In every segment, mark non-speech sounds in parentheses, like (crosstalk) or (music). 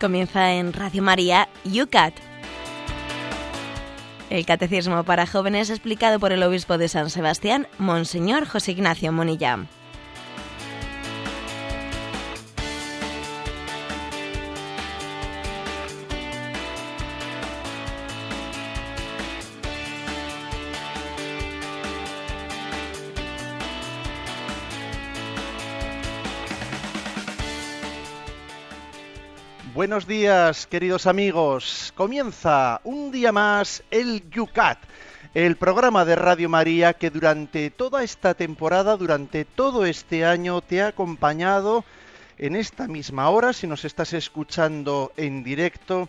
Comienza en Radio María, UCAT. El Catecismo para Jóvenes explicado por el Obispo de San Sebastián, Monseñor José Ignacio Monilla. Buenos días, queridos amigos. Comienza un día más el Yucat, el programa de Radio María que durante toda esta temporada, durante todo este año, te ha acompañado en esta misma hora, si nos estás escuchando en directo,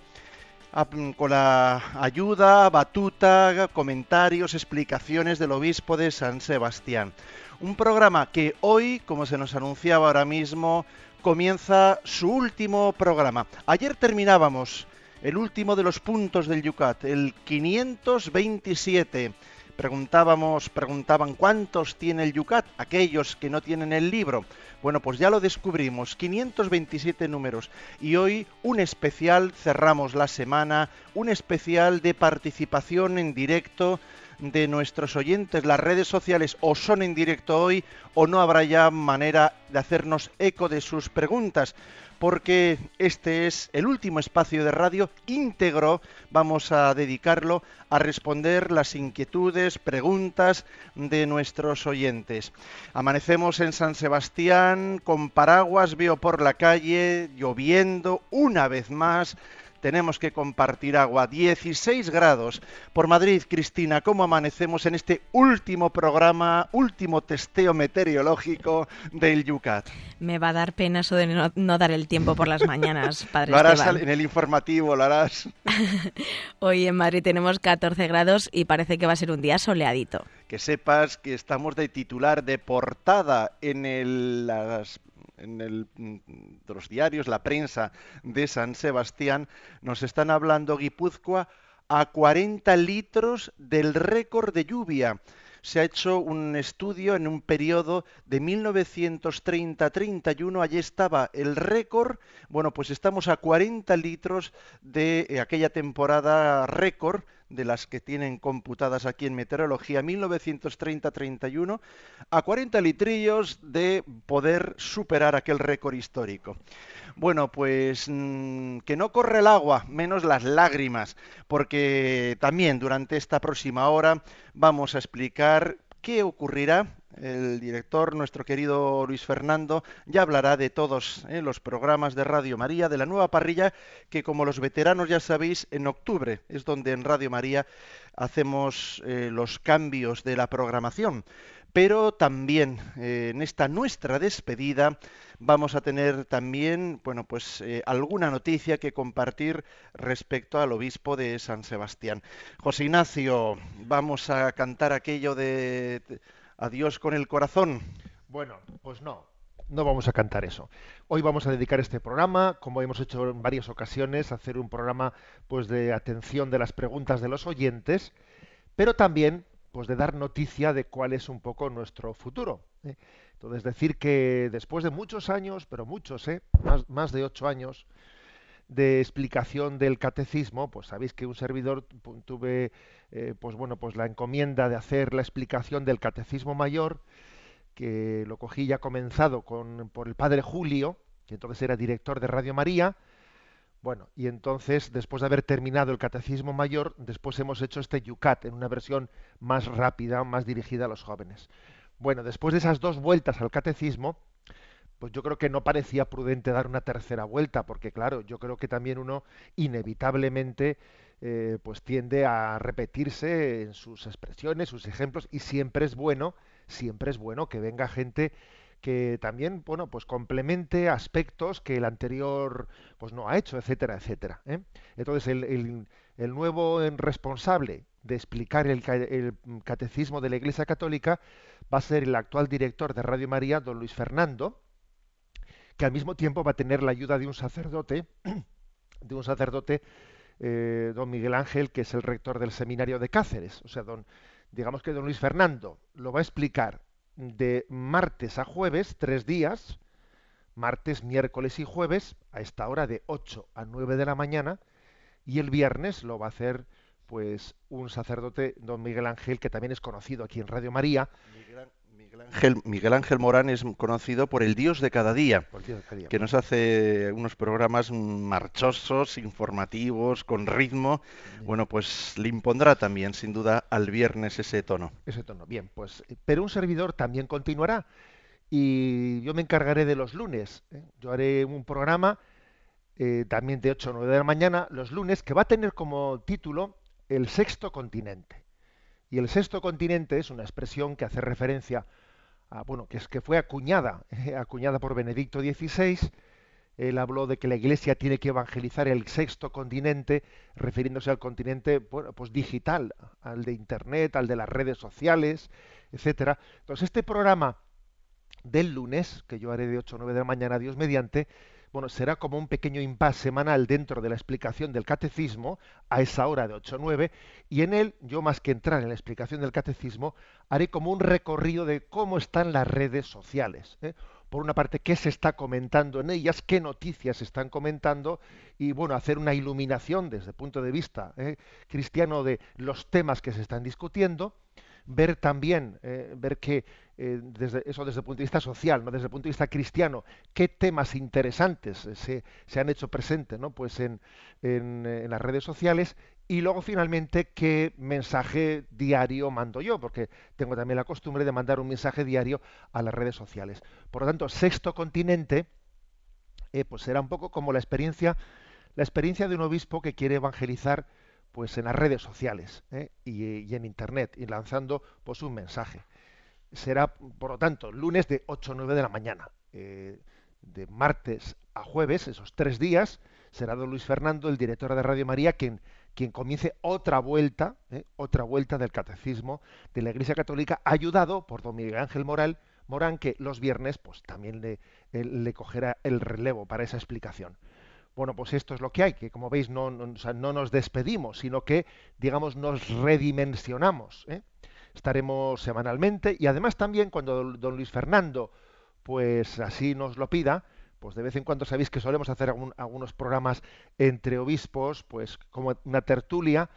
con la ayuda, batuta, comentarios, explicaciones del obispo de San Sebastián. Un programa que hoy, como se nos anunciaba ahora mismo, comienza su último programa. Ayer terminábamos el último de los puntos del Yucat, el 527. Preguntábamos, preguntaban cuántos tiene el Yucat, aquellos que no tienen el libro. Bueno, pues ya lo descubrimos, 527 números. Y hoy un especial, cerramos la semana, un especial de participación en directo de nuestros oyentes. Las redes sociales o son en directo hoy o no habrá ya manera de hacernos eco de sus preguntas porque este es el último espacio de radio íntegro, vamos a dedicarlo a responder las inquietudes, preguntas de nuestros oyentes. Amanecemos en San Sebastián con paraguas, veo por la calle, lloviendo una vez más, tenemos que compartir agua. 16 grados. Por Madrid, Cristina, ¿cómo amanecemos en este último programa, último testeo meteorológico del Yucat? Me va a dar pena eso de no, dar el tiempo por las mañanas, (laughs) padre. Lo harás en el informativo, lo harás. (laughs) Hoy en Madrid tenemos 14 grados y parece que va a ser un día soleadito. Que sepas que estamos de titular de portada en el, las en mm, los diarios, la prensa de San Sebastián, nos están hablando Guipúzcoa a 40 litros del récord de lluvia. Se ha hecho un estudio en un periodo de 1930-31, allí estaba el récord, bueno, pues estamos a 40 litros de eh, aquella temporada récord de las que tienen computadas aquí en meteorología 1930-31 a 40 litrillos de poder superar aquel récord histórico. Bueno, pues mm, que no corre el agua, menos las lágrimas, porque también durante esta próxima hora vamos a explicar qué ocurrirá el director, nuestro querido Luis Fernando, ya hablará de todos eh, los programas de Radio María, de la nueva parrilla, que como los veteranos ya sabéis, en octubre es donde en Radio María hacemos eh, los cambios de la programación. Pero también eh, en esta nuestra despedida vamos a tener también, bueno, pues alguna noticia que compartir respecto al obispo de San Sebastián. José Ignacio, vamos a cantar aquello de Adiós con el corazón. Bueno, pues no, no vamos a cantar eso. Hoy vamos a dedicar este programa, como hemos hecho en varias ocasiones, a hacer un programa pues de atención de las preguntas de los oyentes, pero también pues de dar noticia de cuál es un poco nuestro futuro. ¿eh? Entonces decir que después de muchos años, pero muchos, ¿eh? más, más de ocho años, de explicación del catecismo, pues sabéis que un servidor tuve eh, pues bueno, pues la encomienda de hacer la explicación del catecismo mayor, que lo cogí ya comenzado con, por el padre Julio, que entonces era director de Radio María. Bueno, y entonces, después de haber terminado el catecismo mayor, después hemos hecho este Yucat en una versión más rápida, más dirigida a los jóvenes. Bueno, después de esas dos vueltas al catecismo, pues yo creo que no parecía prudente dar una tercera vuelta, porque claro, yo creo que también uno inevitablemente eh, pues tiende a repetirse en sus expresiones, sus ejemplos, y siempre es bueno, siempre es bueno que venga gente que también, bueno, pues complemente aspectos que el anterior pues no ha hecho, etcétera, etcétera. ¿eh? Entonces el, el, nuevo responsable de explicar el, catecismo de la Iglesia Católica va a ser el actual director de Radio María, don Luis Fernando, que al mismo tiempo va a tener la ayuda de un sacerdote, (clears throat) de un sacerdote, eh, don Miguel Ángel, que es el rector del seminario de Cáceres. O sea, don, digamos que don Luis Fernando lo va a explicar de martes a jueves, tres días, martes, miércoles y jueves a esta hora de 8 a 9 de la mañana y el viernes lo va a hacer pues un sacerdote, don Miguel Ángel, que también es conocido aquí en Radio María. Ángel, Morán es conocido por el Dios de cada día, que nos hace unos programas marchosos, informativos, con ritmo. Bueno, pues le impondrá también, sin duda, al viernes ese tono. Ese tono, bien, pues, pero un servidor también continuará y yo me encargaré de los lunes. ¿eh? Yo haré un programa eh, también de 8 o 9 de la mañana, los lunes, que va a tener como título El sexto continente. Y el sexto continente es una expresión que hace referencia bueno, que es que fue acuñada, (laughs) acuñada por Benedicto XVI. Él habló de que la Iglesia tiene que evangelizar el sexto continente, refiriéndose al continente pues digital, al de Internet, al de las redes sociales, etcétera. Entonces, este programa del lunes, que yo haré de 8 a 9 de la mañana, Dios mediante, bueno, será como un pequeño impasse semanal dentro de la explicación del catecismo, a esa hora de 8 a 9, y en él, yo más que entrar en la explicación del catecismo, haré como un recorrido de cómo están las redes sociales. ¿eh? Por una parte, qué se está comentando en ellas, qué noticias se están comentando, y bueno, hacer una iluminación desde el punto de vista ¿eh? cristiano de los temas que se están discutiendo, ver también, eh, ver que eh, desde, eso desde el punto de vista social, ¿no? desde el punto de vista cristiano, qué temas interesantes se, se han hecho presentes ¿no? pues en, en, las redes sociales y luego finalmente qué mensaje diario mando yo, porque tengo también la costumbre de mandar un mensaje diario a las redes sociales. Por lo tanto, sexto continente, eh, pues será un poco como la experiencia, la experiencia de un obispo que quiere evangelizar pues en las redes sociales ¿eh? y, en internet y lanzando pues un mensaje. Será, por lo tanto, lunes de 8 a 9 de la mañana. Eh, de martes a jueves, esos tres días, será don Luis Fernando, el director de Radio María, quien, quien comience otra vuelta, ¿eh? otra vuelta del catecismo de la Iglesia Católica, ayudado por don Miguel Ángel Moral, Morán, que los viernes pues también le, le cogerá el relevo para esa explicación. Bueno, pues esto es lo que hay, que como veis no, no, nos despedimos, sino que, digamos, nos redimensionamos. ¿eh? Estaremos semanalmente y además también cuando don Luis Fernando, pues así nos lo pida, pues de vez en cuando sabéis que solemos hacer algunos programas entre obispos, pues como una tertulia,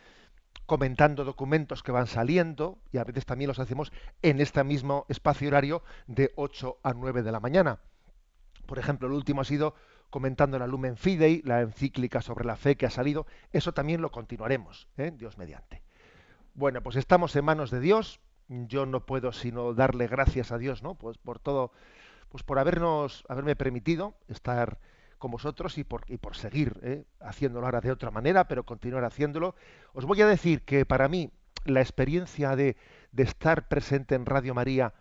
comentando documentos que van saliendo y a veces también los hacemos en este mismo espacio horario de 8 a 9 de la mañana. Por ejemplo, el último ha sido comentando la Lumen Fidei, la encíclica sobre la fe que ha salido. Eso también lo continuaremos, ¿eh? Dios mediante. Bueno, pues estamos en manos de Dios. Yo no puedo sino darle gracias a Dios, ¿no? Pues por todo, pues por habernos, haberme permitido estar con vosotros y por, y por seguir ¿eh? haciéndolo ahora de otra manera, pero continuar haciéndolo. Os voy a decir que para mí la experiencia de, de estar presente en Radio María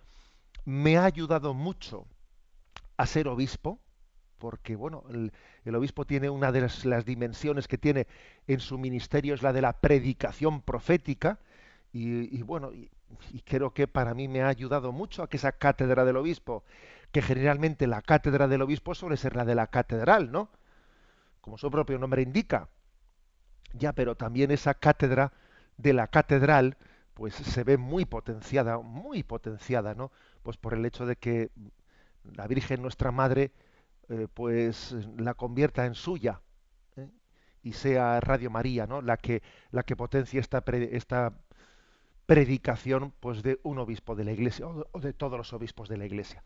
me ha ayudado mucho a ser obispo, porque bueno, el, obispo tiene una de las, dimensiones que tiene en su ministerio es la de la predicación profética y, bueno, y, creo que para mí me ha ayudado mucho a que esa cátedra del obispo, que generalmente la cátedra del obispo suele ser la de la catedral, ¿no? Como su propio nombre indica. Ya, pero también esa cátedra de la catedral, pues se ve muy potenciada, muy potenciada, ¿no? Pues por el hecho de que la Virgen nuestra Madre eh, pues la convierta en suya ¿eh? y sea Radio María ¿no? la que la que potencie esta esta predicación pues de un obispo de la iglesia o de todos los obispos de la iglesia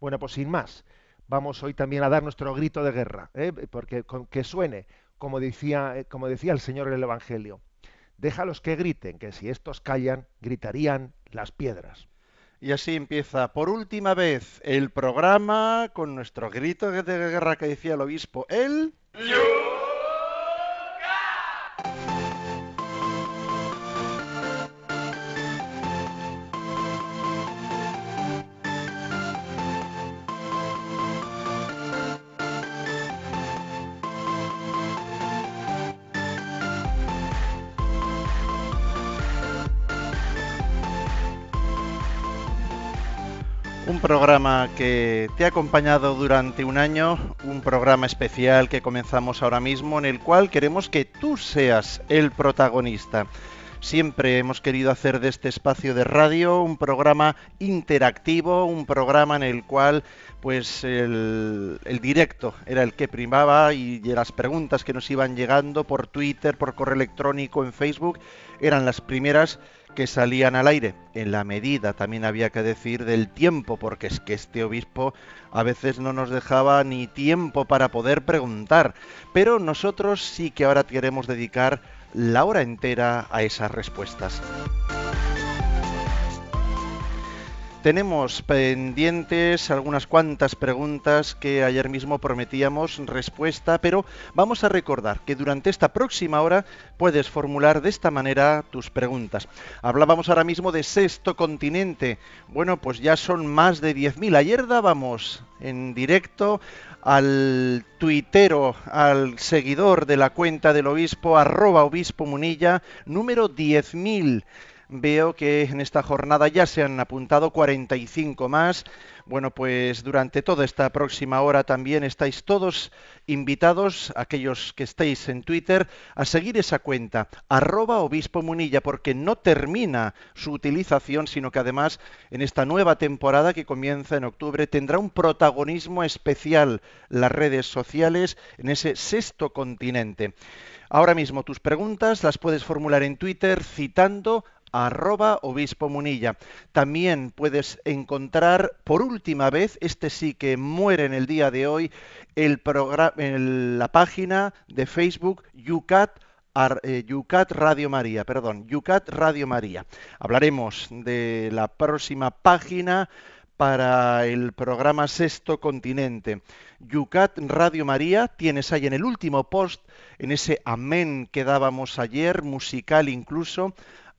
bueno pues sin más vamos hoy también a dar nuestro grito de guerra ¿eh? porque con, que suene como decía como decía el señor en el evangelio déjalos que griten que si estos callan gritarían las piedras y así empieza por última vez el programa con nuestro grito de guerra que decía el obispo, el... Un programa que te ha acompañado durante un año, un programa especial que comenzamos ahora mismo en el cual queremos que tú seas el protagonista. Siempre hemos querido hacer de este espacio de radio un programa interactivo, un programa en el cual pues el, directo era el que primaba y las preguntas que nos iban llegando por Twitter, por correo electrónico, en Facebook, eran las primeras que salían al aire. En la medida, también había que decir, del tiempo, porque es que este obispo a veces no nos dejaba ni tiempo para poder preguntar. Pero nosotros sí que ahora queremos dedicar la hora entera a esas respuestas. Tenemos pendientes algunas cuantas preguntas que ayer mismo prometíamos respuesta, pero vamos a recordar que durante esta próxima hora puedes formular de esta manera tus preguntas. Hablábamos ahora mismo de sexto continente. Bueno, pues ya son más de 10.000. Ayer dábamos en directo al tuitero, al seguidor de la cuenta del obispo, arroba obispo munilla, número 10.000 veo que en esta jornada ya se han apuntado 45 más. Bueno, pues durante toda esta próxima hora también estáis todos invitados, aquellos que estéis en Twitter, a seguir esa cuenta, arroba obispo munilla, porque no termina su utilización, sino que además en esta nueva temporada que comienza en octubre tendrá un protagonismo especial las redes sociales en ese sexto continente. Ahora mismo tus preguntas las puedes formular en Twitter citando arroba obispo munilla. También puedes encontrar por última vez, este sí que muere en el día de hoy, el en la página de Facebook Yucat eh, Yucat Radio María, perdón, Yucat Radio María. Hablaremos de la próxima página para el programa Sexto Continente. Yucat Radio María, tienes ahí en el último post, en ese amén que dábamos ayer, musical incluso,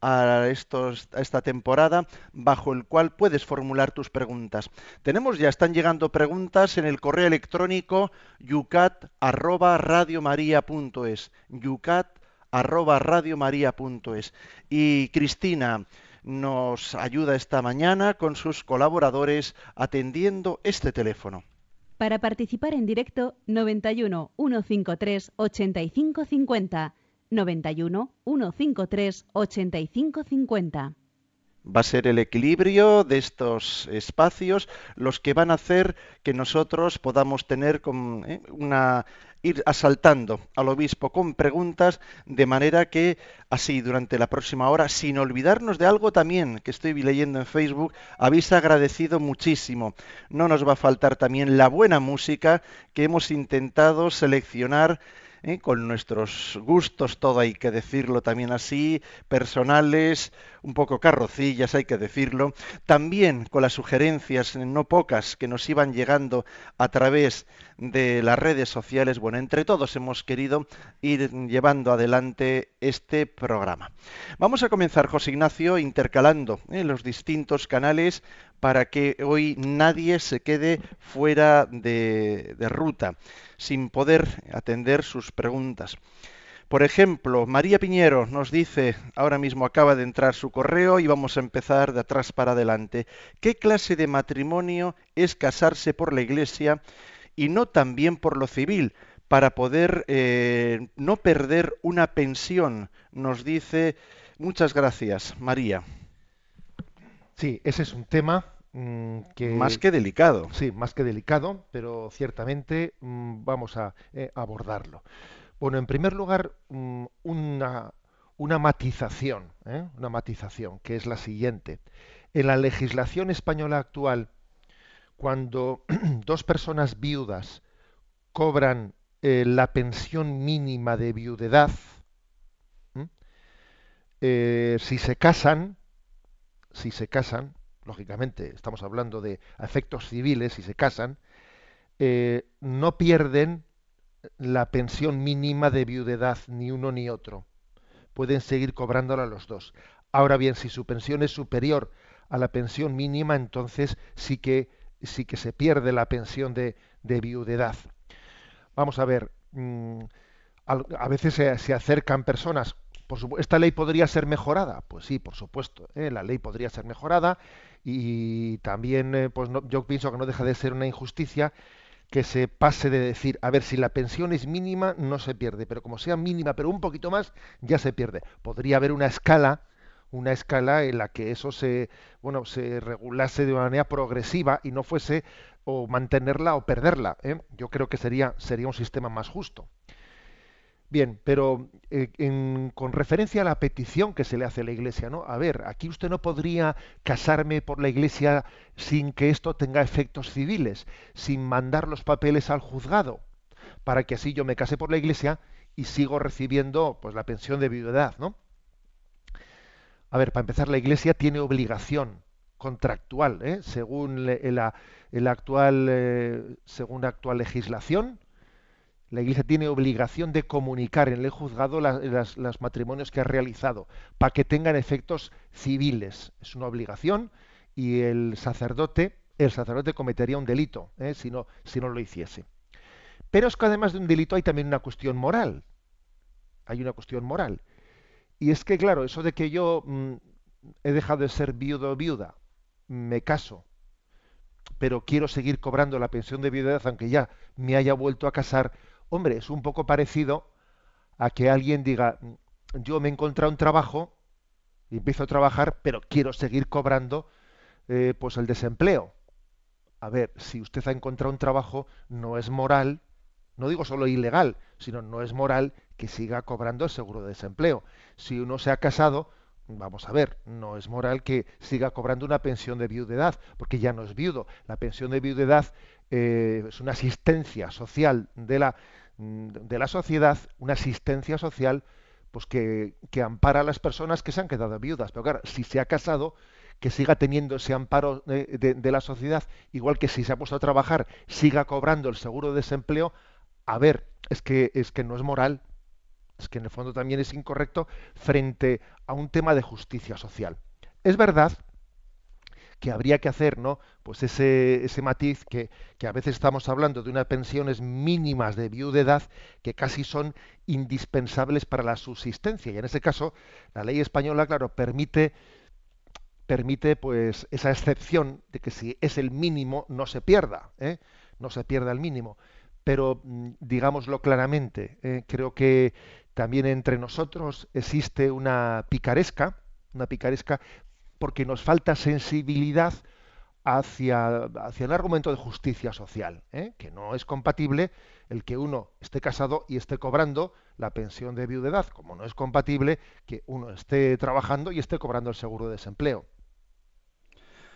a, esta temporada bajo el cual puedes formular tus preguntas. Tenemos ya, están llegando preguntas en el correo electrónico yucat arroba radiomaria.es yucat arroba radiomaria.es y Cristina nos ayuda esta mañana con sus colaboradores atendiendo este teléfono. Para participar en directo 91 153 8550 91 153 8550. Va a ser el equilibrio de estos espacios los que van a hacer que nosotros podamos tener eh, una ir asaltando al obispo con preguntas de manera que así durante la próxima hora, sin olvidarnos de algo también que estoy leyendo en Facebook, habéis agradecido muchísimo. No nos va a faltar también la buena música que hemos intentado seleccionar ¿eh? con nuestros gustos, todo hay que decirlo también así, personales, un poco carrocillas, hay que decirlo, también con las sugerencias, no pocas, que nos iban llegando a través de las redes sociales. Bueno, entre todos hemos querido ir llevando adelante este programa. Vamos a comenzar, José Ignacio, intercalando ¿eh? los distintos canales para que hoy nadie se quede fuera de, de ruta sin poder atender sus preguntas. Por ejemplo, María Piñero nos dice, ahora mismo acaba de entrar su correo y vamos a empezar de atrás para adelante, ¿qué clase de matrimonio es casarse por la Iglesia y no también por lo civil? para poder eh, no perder una pensión, nos dice. Muchas gracias, María. Sí, ese es un tema Mm, más que delicado. Sí, más que delicado, pero ciertamente mm, vamos a eh, abordarlo. Bueno, en primer lugar, mm, una, una matización, ¿eh? una matización, que es la siguiente. En la legislación española actual, cuando (clears throat) dos personas viudas cobran eh, la pensión mínima de viudedad, si se casan, si se casan, lógicamente estamos hablando de efectos civiles y se casan, eh, no pierden la pensión mínima de viudedad ni uno ni otro. Pueden seguir cobrándola los dos. Ahora bien, si su pensión es superior a la pensión mínima, entonces sí que, sí que se pierde la pensión de, viudedad. Vamos a ver, mm, a, veces se, acercan personas esta ley podría ser mejorada. Pues sí, por supuesto, ¿eh? la ley podría ser mejorada y también, eh, pues yo pienso que no deja de ser una injusticia que se pase de decir, a ver, si la pensión es mínima, no se pierde, pero como sea mínima, pero un poquito más, ya se pierde. Podría haber una escala, una escala en la que eso se, bueno, se regulase de una manera progresiva y no fuese o mantenerla o perderla. ¿eh? Yo creo que sería, sería un sistema más justo. Bien, pero eh, con referencia a la petición que se le hace a la Iglesia, ¿no? A ver, aquí usted no podría casarme por la Iglesia sin que esto tenga efectos civiles, sin mandar los papeles al juzgado, para que así yo me case por la Iglesia y sigo recibiendo pues la pensión de viudedad, ¿no? A ver, para empezar, la Iglesia tiene obligación contractual, ¿eh? según la, actual, eh, según la actual legislación, la Iglesia tiene obligación de comunicar en el juzgado los matrimonios que ha realizado para que tengan efectos civiles. Es una obligación y el sacerdote, el sacerdote cometería un delito ¿eh? si, no, si no lo hiciese. Pero es que además de un delito hay también una cuestión moral. Hay una cuestión moral. Y es que, claro, eso de que yo mm, he dejado de ser viudo o viuda, me caso, pero quiero seguir cobrando la pensión de viudedad aunque ya me haya vuelto a casar, Hombre, es un poco parecido a que alguien diga, yo me he encontrado un trabajo empiezo a trabajar, pero quiero seguir cobrando eh, pues el desempleo. A ver, si usted ha encontrado un trabajo, no es moral, no digo solo ilegal, sino no es moral que siga cobrando el seguro de desempleo. Si uno se ha casado, vamos a ver, no es moral que siga cobrando una pensión de viudedad, porque ya no es viudo. La pensión de viudedad eh, es una asistencia social de la, mm, de la sociedad, una asistencia social pues que, que, ampara a las personas que se han quedado viudas. Pero claro, si se ha casado, que siga teniendo ese amparo de, de, la sociedad, igual que si se ha puesto a trabajar, siga cobrando el seguro de desempleo, a ver, es que, es que no es moral, es que en el fondo también es incorrecto frente a un tema de justicia social. Es verdad que habría que hacer, ¿no? Pues ese, ese matiz que, que, a veces estamos hablando de unas pensiones mínimas de viudedad que casi son indispensables para la subsistencia. Y en ese caso, la ley española, claro, permite permite pues esa excepción de que si es el mínimo no se pierda, ¿eh? no se pierda el mínimo. Pero mm, digámoslo claramente, ¿eh? creo que también entre nosotros existe una picaresca, una picaresca porque nos falta sensibilidad hacia, hacia el argumento de justicia social, ¿eh? que no es compatible el que uno esté casado y esté cobrando la pensión de viudedad, como no es compatible que uno esté trabajando y esté cobrando el seguro de desempleo.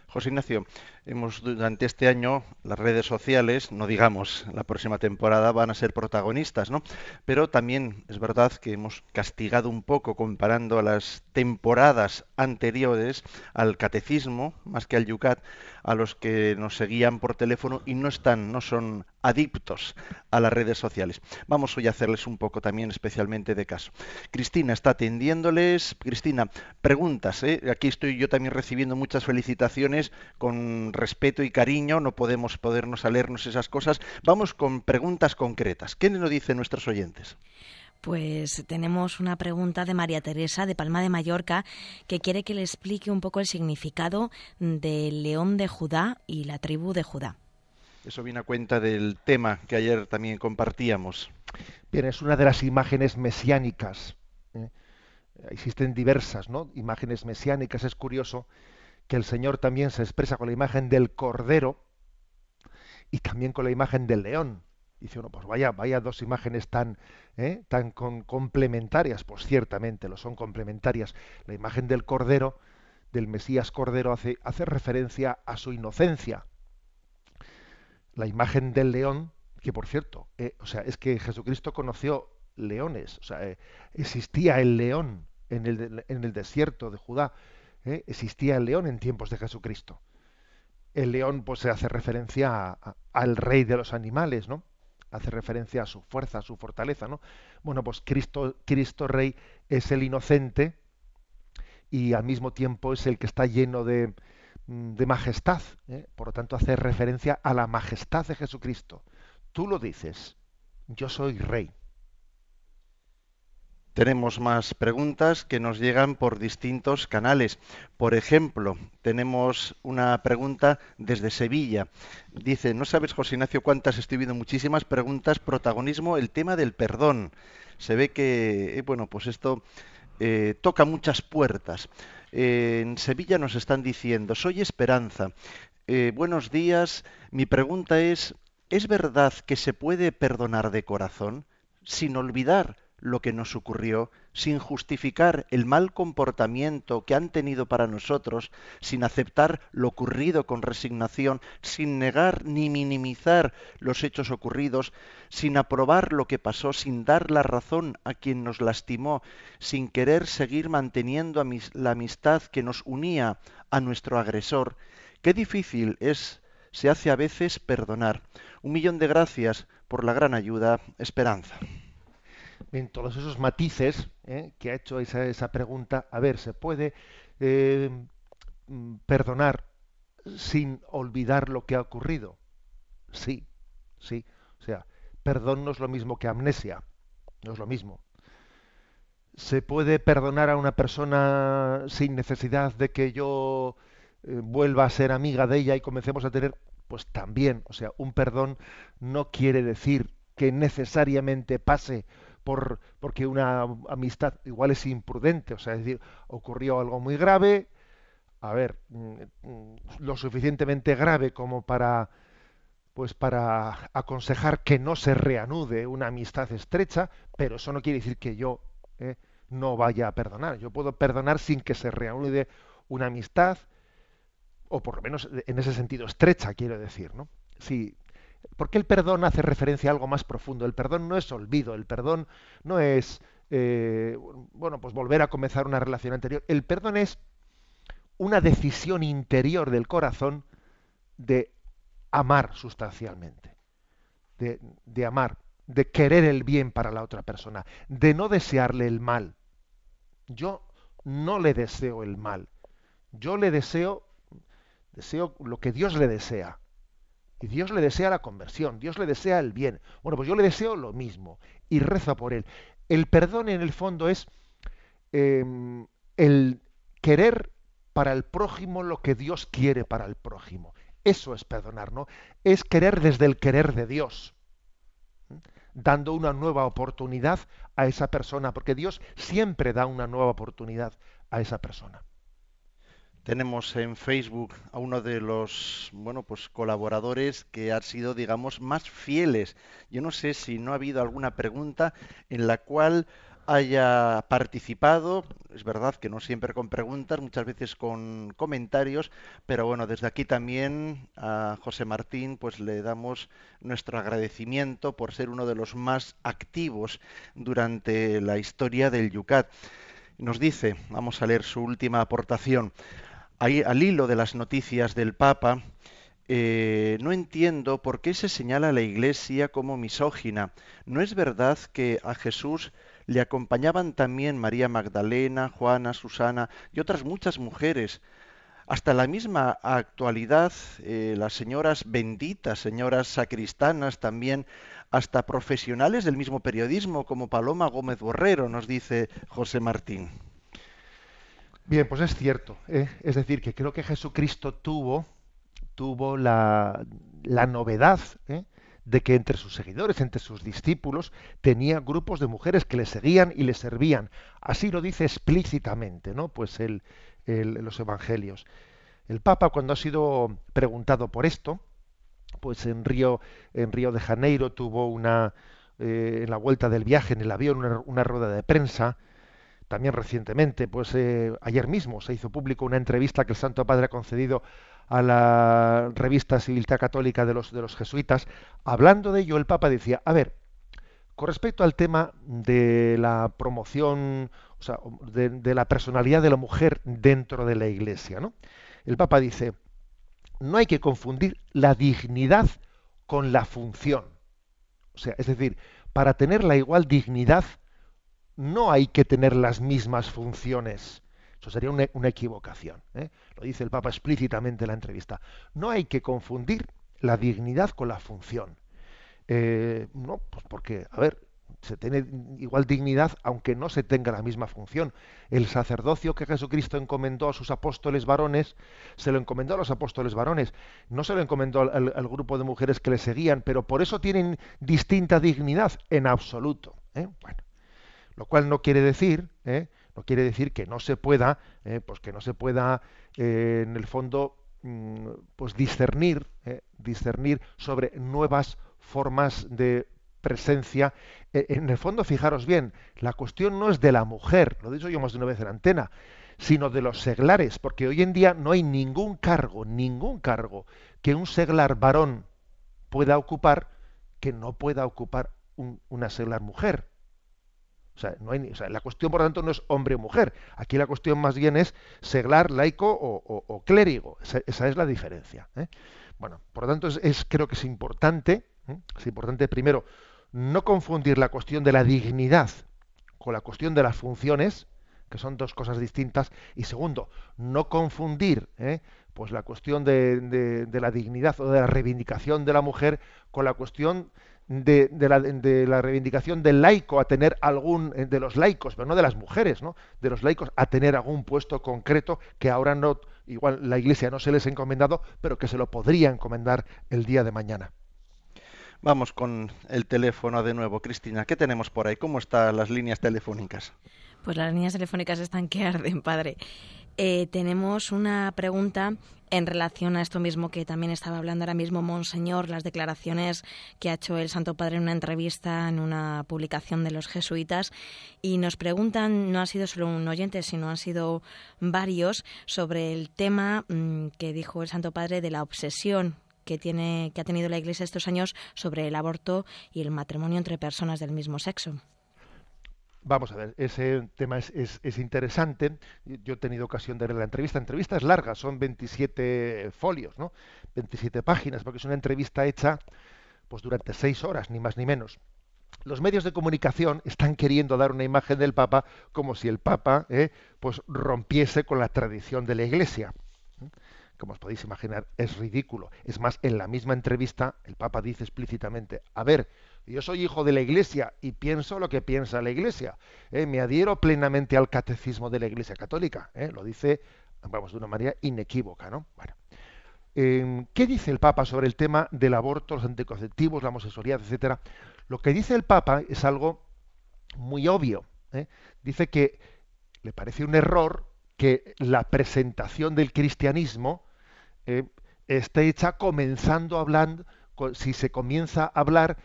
José Ignacio, hemos durante este año las redes sociales, no digamos la próxima temporada, van a ser protagonistas, ¿no? Pero también es verdad que hemos castigado un poco comparando a las temporadas anteriores al catecismo, más que al yucat, a los que nos seguían por teléfono y no están, no son adictos a las redes sociales. Vamos hoy a hacerles un poco también especialmente de caso. Cristina está atendiéndoles. Cristina, preguntas. ¿eh? Aquí estoy yo también recibiendo muchas felicitaciones con respeto y cariño. No podemos podernos a leernos esas cosas. Vamos con preguntas concretas. ¿Qué nos dicen nuestros oyentes? Pues tenemos una pregunta de María Teresa de Palma de Mallorca que quiere que le explique un poco el significado del león de Judá y la tribu de Judá. Eso viene a cuenta del tema que ayer también compartíamos. Bien, es una de las imágenes mesiánicas. ¿eh? Existen diversas ¿no? imágenes mesiánicas. Es curioso que el Señor también se expresa con la imagen del cordero y también con la imagen del león. Dice uno, pues vaya, vaya dos imágenes tan, ¿eh? tan complementarias. Pues ciertamente lo son complementarias. La imagen del cordero, del Mesías cordero, hace, hace referencia a su inocencia la imagen del león, que por cierto, eh, o sea, es que Jesucristo conoció leones, o sea, eh, existía el león en el, en el desierto de Judá, existía el león en tiempos de Jesucristo. El león pues se hace referencia al rey de los animales, ¿no? Hace referencia a su fuerza, a su fortaleza, ¿no? Bueno, pues Cristo, Cristo Rey es el inocente y al mismo tiempo es el que está lleno de, Mm, de majestad. ¿eh? Por lo tanto, hace referencia a la majestad de Jesucristo. Tú lo dices, yo soy rey. Tenemos más preguntas que nos llegan por distintos canales. Por ejemplo, tenemos una pregunta desde Sevilla. Dice, no sabes, José Ignacio, cuántas estoy viendo muchísimas preguntas. Protagonismo, el tema del perdón. Se ve que, eh, bueno, pues esto eh, toca muchas puertas. Eh, en Sevilla nos están diciendo, soy Esperanza. buenos días. Mi pregunta es, ¿es verdad que se puede perdonar de corazón sin olvidar lo que nos ocurrió, sin justificar el mal comportamiento que han tenido para nosotros, sin aceptar lo ocurrido con resignación, sin negar ni minimizar los hechos ocurridos, sin aprobar lo que pasó, sin dar la razón a quien nos lastimó, sin querer seguir manteniendo la amistad que nos unía a nuestro agresor. Qué difícil es, se hace a veces perdonar. Un millón de gracias por la gran ayuda, Esperanza en todos esos matices ¿eh? que ha hecho esa, pregunta, a ver, ¿se puede eh, mm, perdonar sin olvidar lo que ha ocurrido? Sí, sí. O sea, perdón no es lo mismo que amnesia, no es lo mismo. ¿Se puede perdonar a una persona sin necesidad de que yo eh, vuelva a ser amiga de ella y comencemos a tener, pues también, o sea, un perdón no quiere decir que necesariamente pase por, porque una amistad igual es imprudente, o sea, es decir, ocurrió algo muy grave, a ver, mm, mm, lo suficientemente grave como para pues para aconsejar que no se reanude una amistad estrecha, pero eso no quiere decir que yo eh, no vaya a perdonar. Yo puedo perdonar sin que se reanude una amistad, o por lo menos en ese sentido estrecha, quiero decir, ¿no? Si porque el perdón hace referencia a algo más profundo. El perdón no es olvido, el perdón no es, eh, bueno, pues volver a comenzar una relación anterior. El perdón es una decisión interior del corazón de amar sustancialmente, de, de amar, de querer el bien para la otra persona, de no desearle el mal. Yo no le deseo el mal, yo le deseo, deseo lo que Dios le desea. Y Dios le desea la conversión, Dios le desea el bien. Bueno, pues yo le deseo lo mismo y rezo por él. El perdón en el fondo es em, el querer para el prójimo lo que Dios quiere para el prójimo. Eso es perdonar, ¿no? Es querer desde el querer de Dios, dando una nueva oportunidad a esa persona, porque Dios siempre da una nueva oportunidad a esa persona. Tenemos en Facebook a uno de los bueno, pues colaboradores que ha sido, digamos, más fieles. Yo no sé si no ha habido alguna pregunta en la cual haya participado. Es verdad que no siempre con preguntas, muchas veces con comentarios, pero bueno, desde aquí también a José Martín pues le damos nuestro agradecimiento por ser uno de los más activos durante la historia del Yucat. Nos dice, vamos a leer su última aportación al hilo de las noticias del Papa, eh, no entiendo por qué se señala a la Iglesia como misógina. ¿No es verdad que a Jesús le acompañaban también María Magdalena, Juana, Susana y otras muchas mujeres? Hasta la misma actualidad, eh, las señoras benditas, señoras sacristanas también, hasta profesionales del mismo periodismo como Paloma Gómez Borrero, nos dice José Martín. Bien, pues es cierto. ¿eh? Es decir, que creo que Jesucristo tuvo, tuvo la, la novedad ¿eh? de que entre sus seguidores, entre sus discípulos, tenía grupos de mujeres que le seguían y le servían. Así lo dice explícitamente, ¿no? Pues el, los evangelios. El Papa, cuando ha sido preguntado por esto, pues en Río, en Río de Janeiro tuvo una, eh, en la vuelta del viaje en el avión, una, una rueda de prensa, también recientemente, pues eh, ayer mismo se hizo público una entrevista que el Santo Padre ha concedido a la revista Civilidad Católica de los, de los jesuitas. Hablando de ello, el Papa decía, a ver, con respecto al tema de la promoción, o sea, de, de la personalidad de la mujer dentro de la Iglesia, ¿no? El Papa dice, no hay que confundir la dignidad con la función. O sea, es decir, para tener la igual dignidad no hay que tener las mismas funciones. Eso sería una, equivocación. ¿eh? Lo dice el Papa explícitamente en la entrevista. No hay que confundir la dignidad con la función. Eh, no, pues porque, a ver, se tiene igual dignidad aunque no se tenga la misma función. El sacerdocio que Jesucristo encomendó a sus apóstoles varones, se lo encomendó a los apóstoles varones, no se lo encomendó al, grupo de mujeres que le seguían, pero por eso tienen distinta dignidad en absoluto. ¿eh? Bueno, lo cual no quiere decir, ¿eh? no quiere decir que no se pueda, ¿eh? pues que no se pueda, en el fondo, mm, pues discernir, discernir sobre nuevas formas de presencia. E, en el fondo, fijaros bien, la cuestión no es de la mujer, lo he dicho yo más de una vez en antena, sino de los seglares, porque hoy en día no hay ningún cargo, ningún cargo que un seglar varón pueda ocupar que no pueda ocupar una seglar mujer. O sea, no hay, la cuestión, por lo tanto, no es hombre o mujer. Aquí la cuestión más bien es seglar, laico o, clérigo. Esa, es la diferencia. ¿eh? Bueno, por lo tanto, es, creo que es importante, ¿eh? es importante primero no confundir la cuestión de la dignidad con la cuestión de las funciones, que son dos cosas distintas, y segundo, no confundir ¿eh? pues la cuestión de, la dignidad o de la reivindicación de la mujer con la cuestión de, la, reivindicación del laico a tener algún eh, de los laicos, pero no de las mujeres, ¿no? De los laicos a tener algún puesto concreto que ahora no, igual la Iglesia no se les ha encomendado, pero que se lo podría encomendar el día de mañana. Vamos con el teléfono de nuevo. Cristina, ¿qué tenemos por ahí? ¿Cómo están las líneas telefónicas? Pues las líneas telefónicas están que arden, padre. Eh, tenemos una pregunta en relación a esto mismo que también estaba hablando ahora mismo Monseñor, las declaraciones que ha hecho el Santo Padre en una entrevista en una publicación de los jesuitas y nos preguntan, no ha sido solo un oyente, sino han sido varios, sobre el tema mm, que dijo el Santo Padre de la obsesión que, tiene, que ha tenido la Iglesia estos años sobre el aborto y el matrimonio entre personas del mismo sexo. Vamos a ver, ese tema es, interesante. Yo he tenido ocasión de leer la entrevista. Entrevista es larga, son 27 folios, ¿no? 27 páginas, porque es una entrevista hecha pues durante seis horas, ni más ni menos. Los medios de comunicación están queriendo dar una imagen del Papa como si el Papa ¿eh? pues rompiese con la tradición de la Iglesia como os podéis imaginar, es ridículo. Es más, en la misma entrevista el Papa dice explícitamente, a ver, yo soy hijo de la Iglesia y pienso lo que piensa la Iglesia. ¿eh? me adhiero plenamente al catecismo de la Iglesia Católica. ¿eh? lo dice, vamos, de una manera inequívoca. ¿no? Em, ¿Qué dice el Papa sobre el tema del aborto, los anticonceptivos, la homosexualidad, etcétera? Lo que dice el Papa es algo muy obvio. ¿eh? Dice que le parece un error que la presentación del cristianismo está hecha comenzando hablando, si se comienza a hablar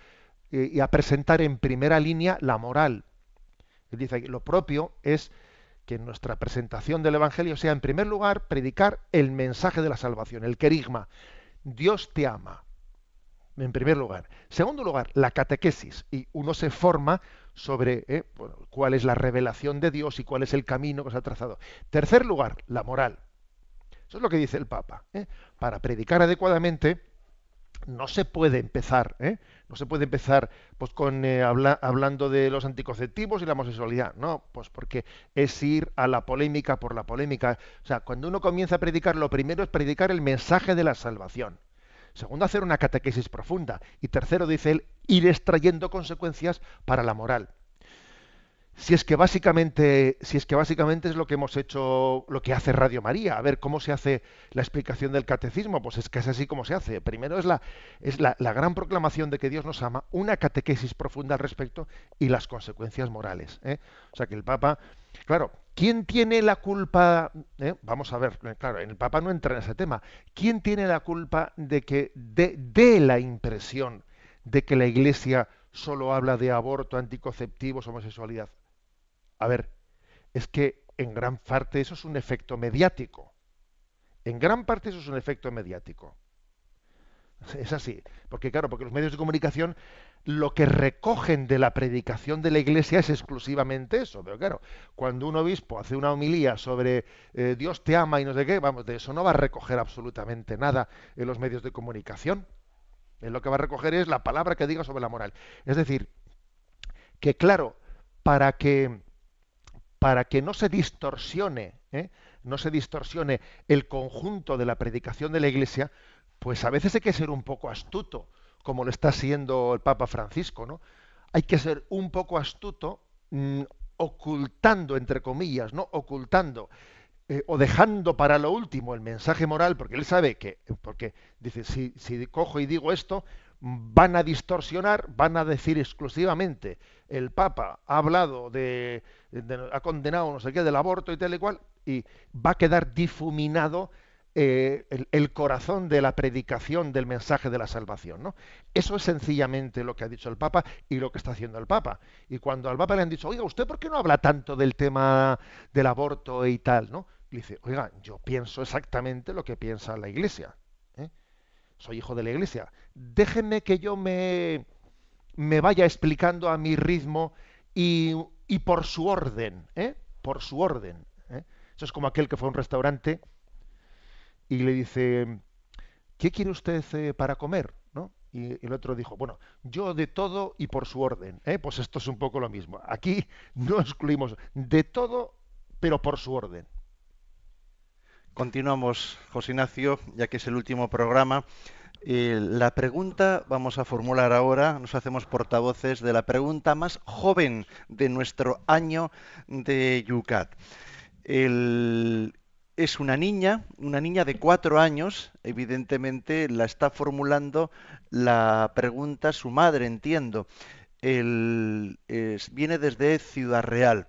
eh, y a presentar en primera línea la moral. Él dice que lo propio es que nuestra presentación del Evangelio sea en primer lugar predicar el mensaje de la salvación, el querigma. Dios te ama, en primer lugar. Segundo lugar, la catequesis. Y uno se forma sobre eh, cuál es la revelación de Dios y cuál es el camino que se ha trazado. Tercer lugar, la moral. Eso es lo que dice el Papa. ¿eh? Para predicar adecuadamente no se puede empezar, ¿eh? no se puede empezar pues con eh, hablando de los anticonceptivos y la homosexualidad, no, pues porque es ir a la polémica por la polémica. O sea, cuando uno comienza a predicar, lo primero es predicar el mensaje de la salvación. Segundo, hacer una catequesis profunda. Y tercero, dice él, ir extrayendo consecuencias para la moral si es que básicamente si es que básicamente es lo que hemos hecho lo que hace Radio María a ver cómo se hace la explicación del catecismo pues es que es así como se hace primero es la es la, gran proclamación de que Dios nos ama una catequesis profunda al respecto y las consecuencias morales ¿eh? o sea que el Papa claro quién tiene la culpa ¿Eh? vamos a ver claro el Papa no entra en ese tema quién tiene la culpa de que dé la impresión de que la Iglesia solo habla de aborto, anticonceptivos, homosexualidad. A ver, es que en gran parte eso es un efecto mediático. En gran parte eso es un efecto mediático. Es así, porque claro, porque los medios de comunicación lo que recogen de la predicación de la Iglesia es exclusivamente eso. Pero claro, cuando un obispo hace una homilía sobre eh, Dios te ama y no sé qué, vamos, de eso no va a recoger absolutamente nada en los medios de comunicación. En lo que va a recoger es la palabra que diga sobre la moral. Es decir, que claro, para que para que no se distorsione, ¿eh? no se distorsione el conjunto de la predicación de la Iglesia, pues a veces hay que ser un poco astuto, como lo está siendo el Papa Francisco, ¿no? hay que ser un poco astuto, mm, ocultando, entre comillas, ¿no? Ocultando eh, o dejando para lo último el mensaje moral, porque él sabe que, porque dice, si, si cojo y digo esto, van a distorsionar, van a decir exclusivamente, el Papa ha hablado de, ha condenado no sé qué del aborto y tal y cual, y va a quedar difuminado eh, el, corazón de la predicación del mensaje de la salvación. ¿no? Eso es sencillamente lo que ha dicho el Papa y lo que está haciendo el Papa. Y cuando al Papa le han dicho, oiga, ¿usted por qué no habla tanto del tema del aborto y tal? ¿no? dice, oiga, yo pienso exactamente lo que piensa la Iglesia. ¿eh? Soy hijo de la Iglesia. Déjenme que yo me, me vaya explicando a mi ritmo y, y por su orden, ¿eh? por su orden. ¿eh? Eso es como aquel que fue a un restaurante y le dice, ¿qué quiere usted eh, para comer? ¿No? Y el otro dijo, bueno, yo de todo y por su orden. ¿eh? Pues esto es un poco lo mismo. Aquí no excluimos de todo, pero por su orden. Continuamos, José Ignacio, ya que es el último programa. La pregunta vamos a formular ahora, nos hacemos portavoces de la pregunta más joven de nuestro año de Yucat. El, es una niña, una niña de cuatro años, evidentemente la está formulando la pregunta su madre, entiendo. viene desde Ciudad Real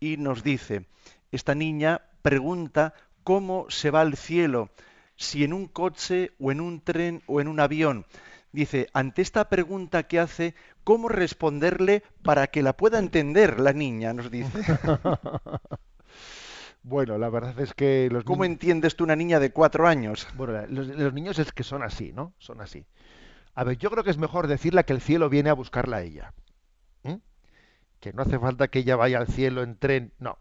y nos dice, esta niña pregunta cómo se va al cielo, si en un coche o en un tren o en un avión. Dice, ante esta pregunta que hace, ¿cómo responderle para que la pueda entender la niña? Nos dice. (laughs) Bueno, la verdad es que los ¿Cómo entiendes tú una niña de cuatro años? Bueno, los, niños es que son así, ¿no? Son así. A ver, yo creo que es mejor decirle que el cielo viene a buscarla a ella. Que no hace falta que ella vaya al cielo en tren, no.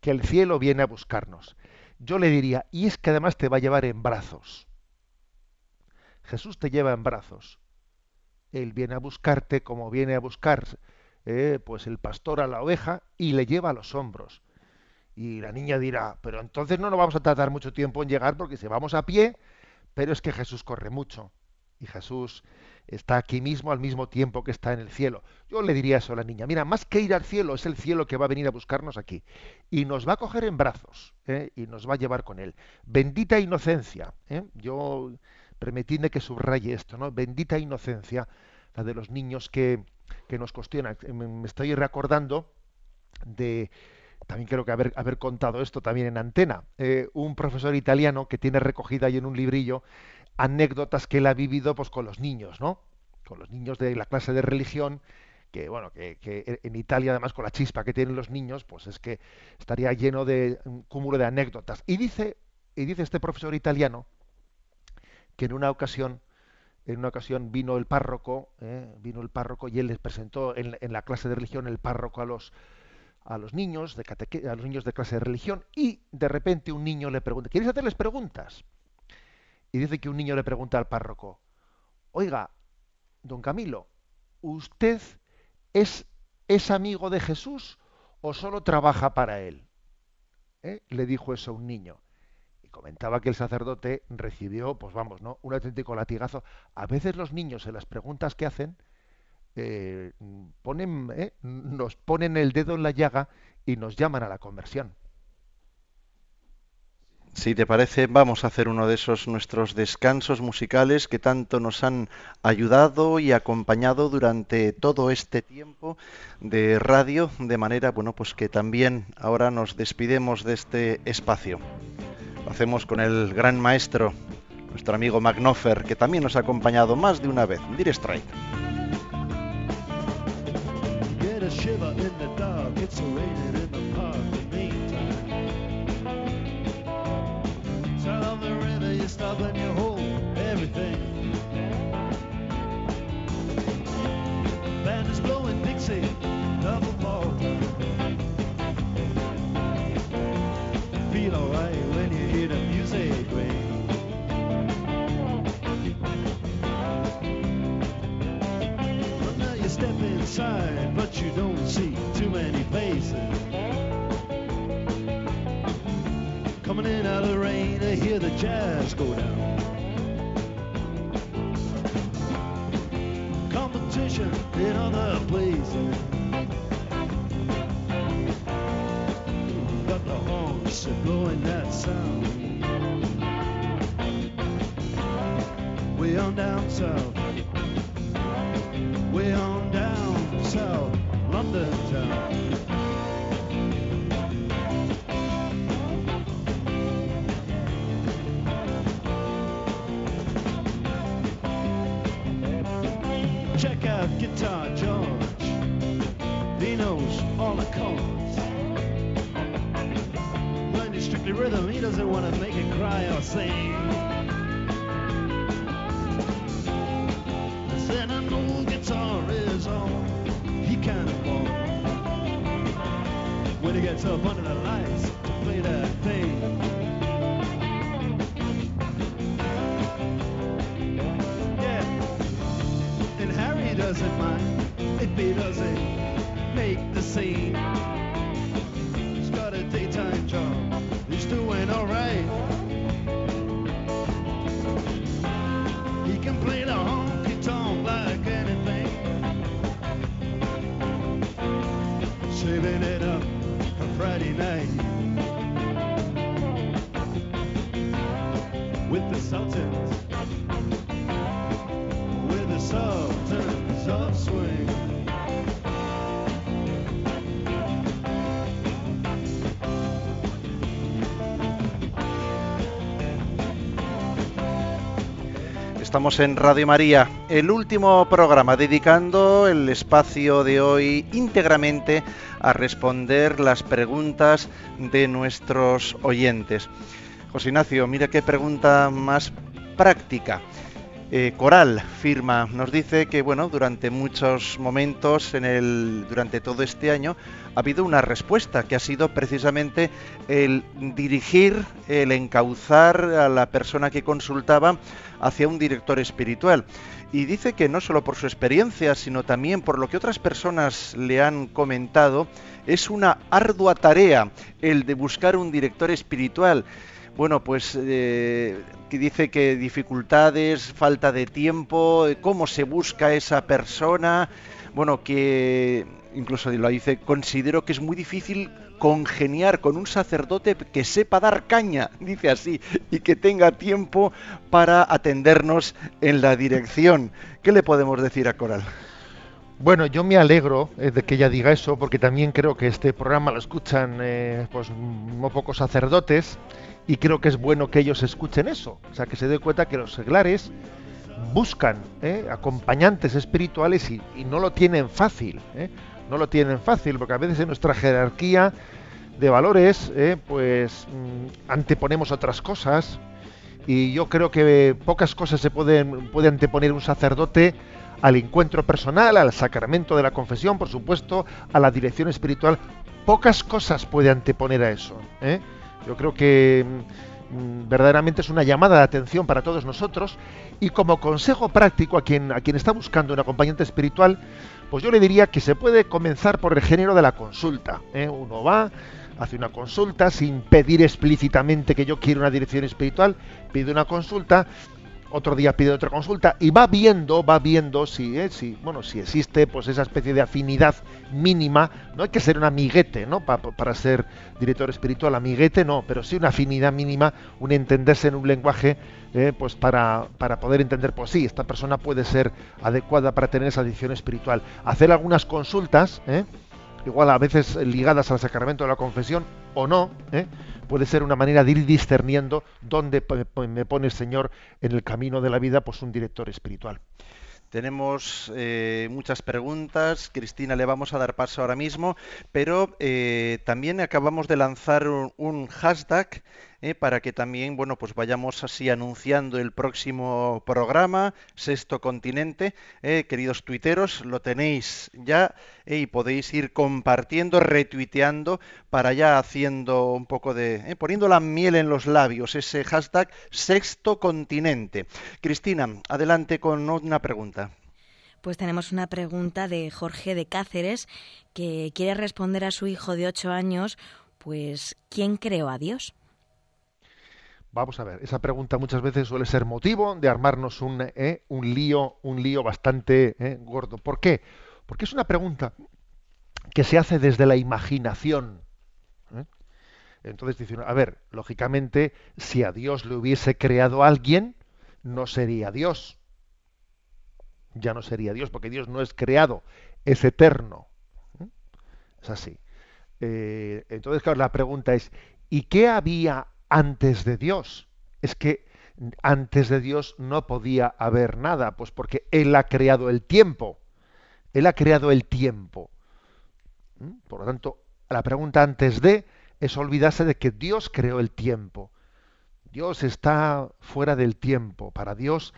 Que el cielo viene a buscarnos. Yo le diría, y es que además te va a llevar en brazos. Jesús te lleva en brazos. Él viene a buscarte como viene a buscar eh, pues el pastor a la oveja y le lleva a los hombros. Y la niña dirá, pero entonces no nos vamos a tardar mucho tiempo en llegar porque si vamos a pie, pero es que Jesús corre mucho. Y Jesús está aquí mismo al mismo tiempo que está en el cielo. Yo le diría eso a la niña, mira, más que ir al cielo, es el cielo que va a venir a buscarnos aquí. Y nos va a coger en brazos ¿eh? y nos va a llevar con él. Bendita inocencia. ¿eh? Yo permitidme que subraye esto, ¿no? Bendita inocencia, la de los niños que, que nos cuestionan. Me estoy recordando de también creo que haber, haber contado esto también en antena, eh, un profesor italiano que tiene recogida ahí en un librillo anécdotas que él ha vivido pues con los niños, ¿no? Con los niños de la clase de religión, que bueno, que, en Italia además con la chispa que tienen los niños, pues es que estaría lleno de un cúmulo de anécdotas. Y dice, y dice este profesor italiano que en una ocasión en una ocasión vino el párroco, eh, vino el párroco y él les presentó en, en, la clase de religión el párroco a los a los niños de a los niños de clase de religión y de repente un niño le pregunta, ¿quieres hacerles preguntas? Y dice que un niño le pregunta al párroco, oiga, don Camilo, ¿usted es, es amigo de Jesús o solo trabaja para él? ¿Eh? Le dijo eso a un niño. Y comentaba que el sacerdote recibió, pues vamos, ¿no? Un auténtico latigazo. A veces los niños en las preguntas que hacen eh, ponen, eh, nos ponen el dedo en la llaga y nos llaman a la conversión. Si te parece, vamos a hacer uno de esos nuestros descansos musicales que tanto nos han ayudado y acompañado durante todo este tiempo de radio, de manera, bueno, pues que también ahora nos despidemos de este espacio. Lo hacemos con el gran maestro, nuestro amigo Magnofer, que también nos ha acompañado más de una vez. Dire Strike. Shiver in the dark. It's raining jazz go down. Competition in other places. Got the horns blowing that sound. Way on down south. Estamos en Radio María, el último programa dedicando el espacio de hoy íntegramente a responder las preguntas de nuestros oyentes. José Ignacio, mira qué pregunta más práctica. Eh, Coral firma, nos dice que bueno, durante muchos momentos durante todo este año ha habido una respuesta que ha sido precisamente el dirigir, el encauzar a la persona que consultaba hacia un director espiritual. Y dice que no solo por su experiencia, sino también por lo que otras personas le han comentado, es una ardua tarea el de buscar un director espiritual. Bueno, pues eh, que dice que dificultades, falta de tiempo, cómo se busca esa persona, bueno, que incluso lo dice, considero que es muy difícil congeniar con un sacerdote que sepa dar caña, dice así, y que tenga tiempo para atendernos en la dirección. ¿Qué le podemos decir a Coral? Bueno, yo me alegro eh, de que ella diga eso, porque también creo que este programa lo escuchan eh, pues no pocos sacerdotes y creo que es bueno que ellos escuchen eso, o sea, que se dé cuenta que los seglares buscan eh, acompañantes espirituales y, no lo tienen fácil, eh, no lo tienen fácil, porque a veces en nuestra jerarquía de valores, eh, pues mm, anteponemos otras cosas y yo creo que pocas cosas se pueden puede anteponer un sacerdote al encuentro personal, al sacramento de la confesión, por supuesto, a la dirección espiritual. Pocas cosas puede anteponer a eso. Yo creo que mm, verdaderamente es una llamada de atención para todos nosotros y como consejo práctico a quien, a quien está buscando un acompañante espiritual, pues yo le diría que se puede comenzar por el género de la consulta. ¿eh? Uno va, hace una consulta sin pedir explícitamente que yo quiero una dirección espiritual, pide una consulta, otro día pide otra consulta y va viendo, va viendo si, eh, si, bueno, si existe pues esa especie de afinidad mínima. No hay que ser un amiguete, ¿no? Pa, para ser director espiritual, amiguete no, pero sí una afinidad mínima, un entenderse en un lenguaje, eh, pues para, para poder entender, pues sí, esta persona puede ser adecuada para tener esa adicción espiritual. Hacer algunas consultas, ¿eh? igual a veces ligadas al sacramento de la confesión o no, ¿eh? Puede ser una manera de ir discerniendo dónde me pone el Señor en el camino de la vida, pues un director espiritual. Tenemos eh, muchas preguntas. Cristina, le vamos a dar paso ahora mismo, pero eh, también acabamos de lanzar un, un hashtag eh, para que también, bueno, pues vayamos así anunciando el próximo programa, Sexto Continente. Eh, queridos tuiteros, lo tenéis ya eh, y podéis ir compartiendo, retuiteando para ya haciendo un poco de, poniendo la miel en los labios, ese hashtag Sexto Continente. Cristina, adelante con una pregunta. Pues tenemos una pregunta de Jorge de Cáceres que quiere responder a su hijo de ocho años, pues ¿quién creó a Dios? Vamos a ver, esa pregunta muchas veces suele ser motivo de armarnos un, eh, un lío, un lío bastante eh, gordo. ¿Por qué? Porque es una pregunta que se hace desde la imaginación. ¿eh? Entonces dicen, a ver, lógicamente, si a Dios le hubiese creado alguien, no sería Dios. Ya no sería Dios, porque Dios no es creado, es eterno. ¿eh? Es así. Entonces, claro, la pregunta es, ¿y qué había antes de Dios? Es que antes de Dios no podía haber nada, pues porque Él ha creado el tiempo. Él ha creado el tiempo. ¿Mm? Por lo tanto, la pregunta antes de es olvidarse de que Dios creó el tiempo. Dios está fuera del tiempo. Para Dios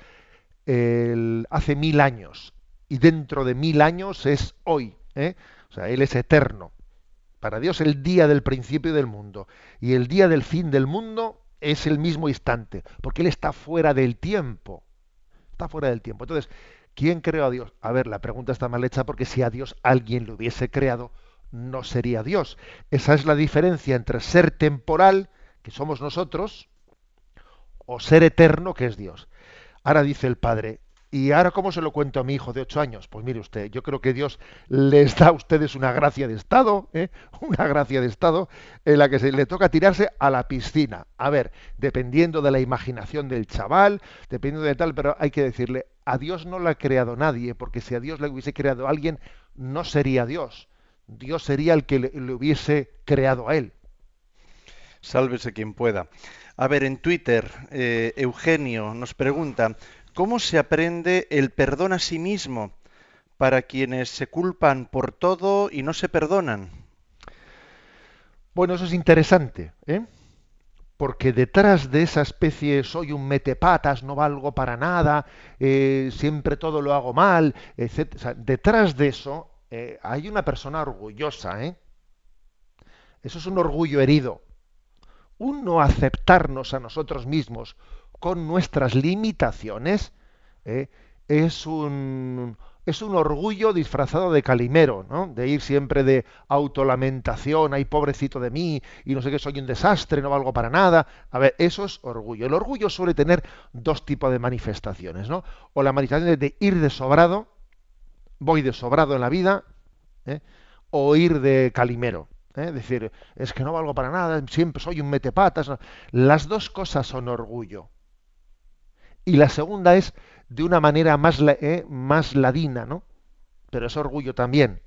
hace mil años y dentro de mil años es hoy. ¿eh? O sea, Él es eterno. Para Dios el día del principio del mundo y el día del fin del mundo es el mismo instante, porque Él está fuera del tiempo. Está fuera del tiempo. Entonces, ¿quién creó a Dios? A ver, la pregunta está mal hecha porque si a Dios alguien lo hubiese creado, no sería Dios. Esa es la diferencia entre ser temporal, que somos nosotros, o ser eterno, que es Dios. Ahora dice el Padre, ¿Y ahora cómo se lo cuento a mi hijo de ocho años? Pues mire usted, yo creo que Dios les da a ustedes una gracia de Estado, ¿eh? (laughs) una gracia de Estado en la que se le toca tirarse a la piscina. A ver, dependiendo de la imaginación del chaval, dependiendo de tal, pero hay que decirle, a Dios no lo ha creado nadie, porque si a Dios le hubiese creado alguien, no sería Dios. Dios sería el que le, hubiese creado a él. Sálvese quien pueda. A ver, en Twitter, eh, Eugenio nos pregunta, ¿Cómo se aprende el perdón a sí mismo para quienes se culpan por todo y no se perdonan? Bueno, eso es interesante, ¿eh? porque detrás de esa especie soy un metepatas, no valgo para nada, eh, siempre todo lo hago mal, etc. detrás de eso eh, hay una persona orgullosa. ¿eh? Eso es un orgullo herido. Un no aceptarnos a nosotros mismos con nuestras limitaciones, ¿eh? es, un, es un orgullo disfrazado de calimero, ¿no? de ir siempre de autolamentación, ay pobrecito de mí, y no sé qué, soy un desastre, no valgo para nada. A ver, eso es orgullo. El orgullo suele tener dos tipos de manifestaciones, ¿no? O la manifestación de ir de sobrado, voy de sobrado en la vida, ¿eh? o ir de calimero. ¿eh? decir, es que no valgo para nada, siempre soy un metepatas. Las dos cosas son orgullo y la segunda es de una manera más, eh, más ladina, ¿no? Pero es orgullo también.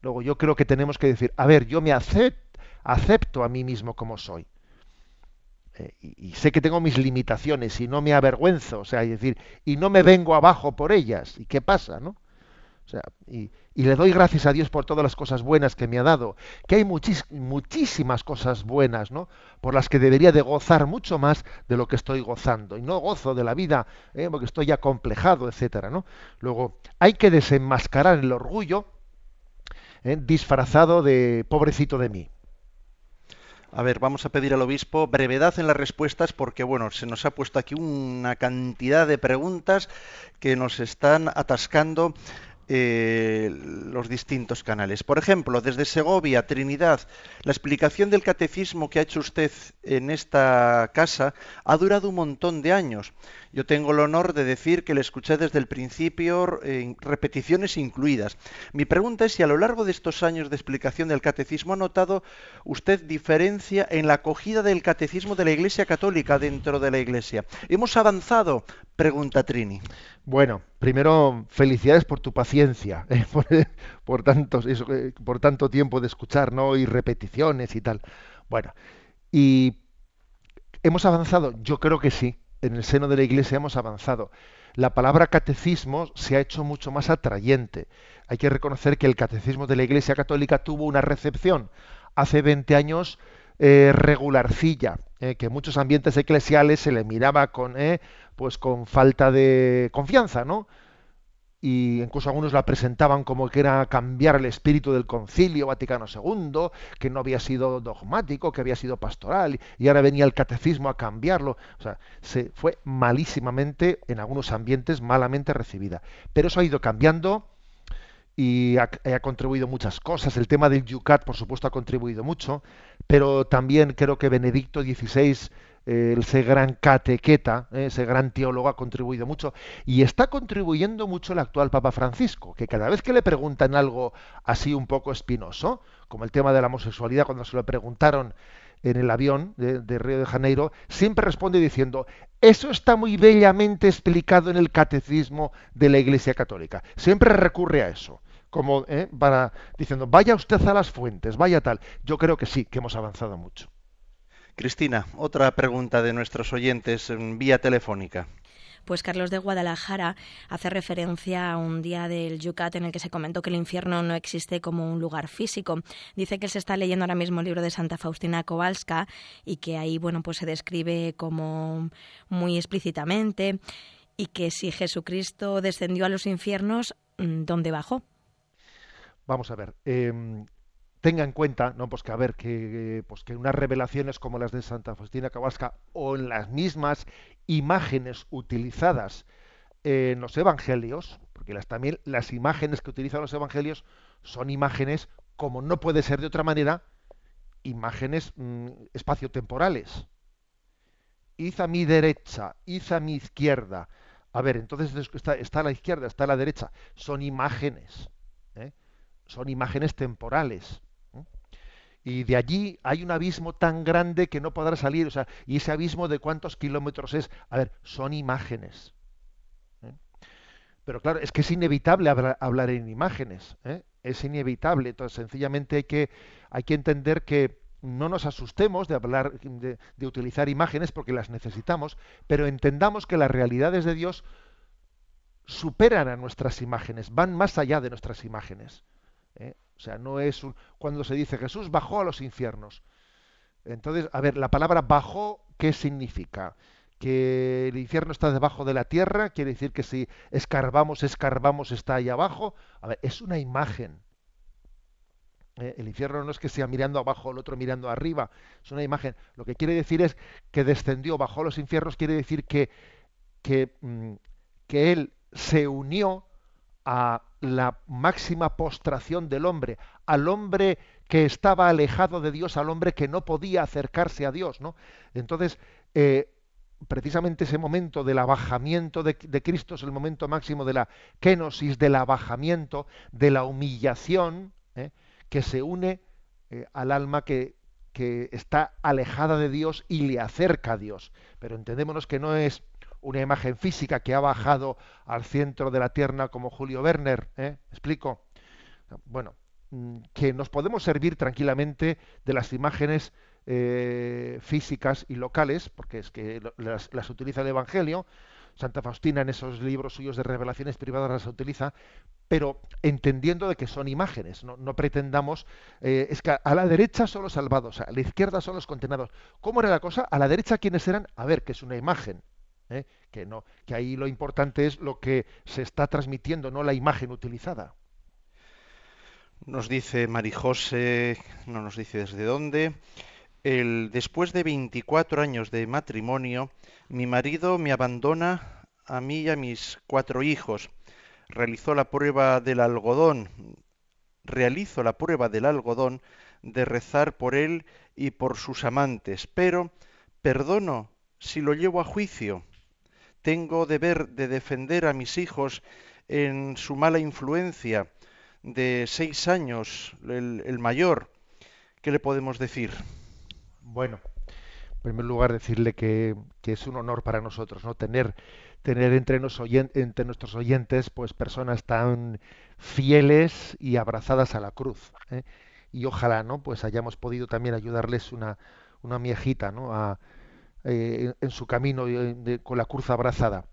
Luego yo creo que tenemos que decir, a ver, yo me acepto a mí mismo como soy. Eh, y, sé que tengo mis limitaciones y no me avergüenzo, o sea, decir, y no me vengo abajo por ellas. ¿Y qué pasa, no? O sea, y, le doy gracias a Dios por todas las cosas buenas que me ha dado, que hay muchísimas cosas buenas, ¿no? Por las que debería de gozar mucho más de lo que estoy gozando. Y no gozo de la vida ¿eh? porque estoy ya complejado, etcétera, ¿no? Luego, hay que desenmascarar el orgullo ¿eh? disfrazado de pobrecito de mí. A ver, vamos a pedir al obispo brevedad en las respuestas porque, bueno, se nos ha puesto aquí una cantidad de preguntas que nos están atascando eh, los distintos canales. Por ejemplo, desde Segovia, Trinidad, la explicación del catecismo que ha hecho usted en esta casa ha durado un montón de años. Yo tengo el honor de decir que le escuché desde el principio, en repeticiones incluidas. Mi pregunta es si a lo largo de estos años de explicación del catecismo ha notado usted diferencia en la acogida del catecismo de la Iglesia Católica dentro de la Iglesia. ¿Hemos avanzado? Pregunta Trini. Bueno, primero felicidades por tu paciencia, (laughs) eh, por, eh, por tanto tiempo de escuchar, ¿no? Y repeticiones y tal. Bueno, y hemos avanzado, yo creo que sí en el seno de la Iglesia hemos avanzado. La palabra catecismo se ha hecho mucho más atrayente. Hay que reconocer que el catecismo de la Iglesia Católica tuvo una recepción hace 20 años eh, regularcilla, eh, que en muchos ambientes eclesiales se le miraba con, eh, pues con falta de confianza, ¿no? Y incluso algunos la presentaban como que era cambiar el espíritu del concilio Vaticano II, que no había sido dogmático, que había sido pastoral, y ahora venía el catecismo a cambiarlo. O sea, se fue malísimamente, en algunos ambientes, malamente recibida. Pero eso ha ido cambiando y ha, ha, contribuido muchas cosas. El tema del Yucat, por supuesto, ha contribuido mucho, pero también creo que Benedicto XVI ese gran catequeta, eh, ese gran teólogo ha contribuido mucho y está contribuyendo mucho el actual Papa Francisco, que cada vez que le preguntan algo así un poco espinoso, como el tema de la homosexualidad, cuando se lo preguntaron en el avión de, de Río de Janeiro, siempre responde diciendo, eso está muy bellamente explicado en el catecismo de la Iglesia Católica. Siempre recurre a eso como ¿eh? para diciendo vaya usted a las fuentes, vaya tal. Yo creo que sí, que hemos avanzado mucho. Cristina, otra pregunta de nuestros oyentes en vía telefónica. Pues Carlos de Guadalajara hace referencia a un día del Yucat en el que se comentó que el infierno no existe como un lugar físico. Dice que él se está leyendo ahora mismo el libro de Santa Faustina Kowalska y que ahí bueno pues se describe como muy explícitamente y que si Jesucristo descendió a los infiernos, mm, ¿dónde bajó? Vamos a ver. Eh, tenga en cuenta, ¿no? Pues que a ver, que, pues que unas revelaciones como las de Santa Faustina Kowalska o en las mismas imágenes utilizadas en los evangelios, porque las, también las imágenes que utilizan los evangelios son imágenes, como no puede ser de otra manera, imágenes mmm, espaciotemporales. Id a mi derecha, id a mi izquierda. A ver, entonces está, está a la izquierda, está a la derecha. Son imágenes. ¿eh? Son imágenes temporales y de allí hay un abismo tan grande que no podrá salir. O sea, y ese abismo de cuántos kilómetros es. A ver, son imágenes. ¿eh? Pero claro, es que es inevitable hablar, hablar en imágenes. ¿eh? Es inevitable. Entonces, sencillamente hay que, hay que entender que no nos asustemos de hablar, de, de utilizar imágenes porque las necesitamos, pero entendamos que las realidades de Dios superan a nuestras imágenes, van más allá de nuestras imágenes. ¿eh? O sea, no es un, cuando se dice Jesús bajó a los infiernos. Entonces, a ver, la palabra bajó, ¿qué significa? Que el infierno está debajo de la tierra, quiere decir que si escarbamos, escarbamos, está ahí abajo. A ver, es una imagen. ¿Eh? El infierno no es que sea mirando abajo, el otro mirando arriba, es una imagen. Lo que quiere decir es que descendió, bajó a los infiernos, quiere decir que, que, mm, que él se unió a la máxima postración del hombre, al hombre que estaba alejado de Dios, al hombre que no podía acercarse a Dios, ¿no? Entonces, eh, precisamente ese momento del abajamiento de, Cristo es el momento máximo de la kenosis, del abajamiento, de la humillación, ¿eh? que se une eh, al alma que, que está alejada de Dios y le acerca a Dios. Pero entendémonos que no es una imagen física que ha bajado al centro de la tierra como Julio Werner, ¿eh? ¿Explico? Bueno, mm, que nos podemos servir tranquilamente de las imágenes eh, físicas y locales, porque es que las, las, utiliza el Evangelio, Santa Faustina en esos libros suyos de revelaciones privadas las utiliza, pero entendiendo de que son imágenes, no, no pretendamos, eh, es que a la derecha son los salvados, a la izquierda son los condenados. ¿Cómo era la cosa? A la derecha, ¿quiénes eran? A ver, que es una imagen. ¿Eh? que no, que ahí lo importante es lo que se está transmitiendo, no la imagen utilizada. Nos dice Marijose, no nos dice desde dónde. El, después de 24 años de matrimonio, mi marido me abandona a mí y a mis cuatro hijos. Realizó la prueba del algodón. Realizo la prueba del algodón de rezar por él y por sus amantes, pero perdono si lo llevo a juicio tengo deber de defender a mis hijos en su mala influencia de seis años, el, mayor. ¿Qué le podemos decir? Bueno, en primer lugar decirle que, que, es un honor para nosotros no tener tener entre, nos entre, nuestros oyentes pues personas tan fieles y abrazadas a la cruz ¿eh? y ojalá no pues hayamos podido también ayudarles una una miejita no a, eh, en su camino eh, con la cruz abrazada.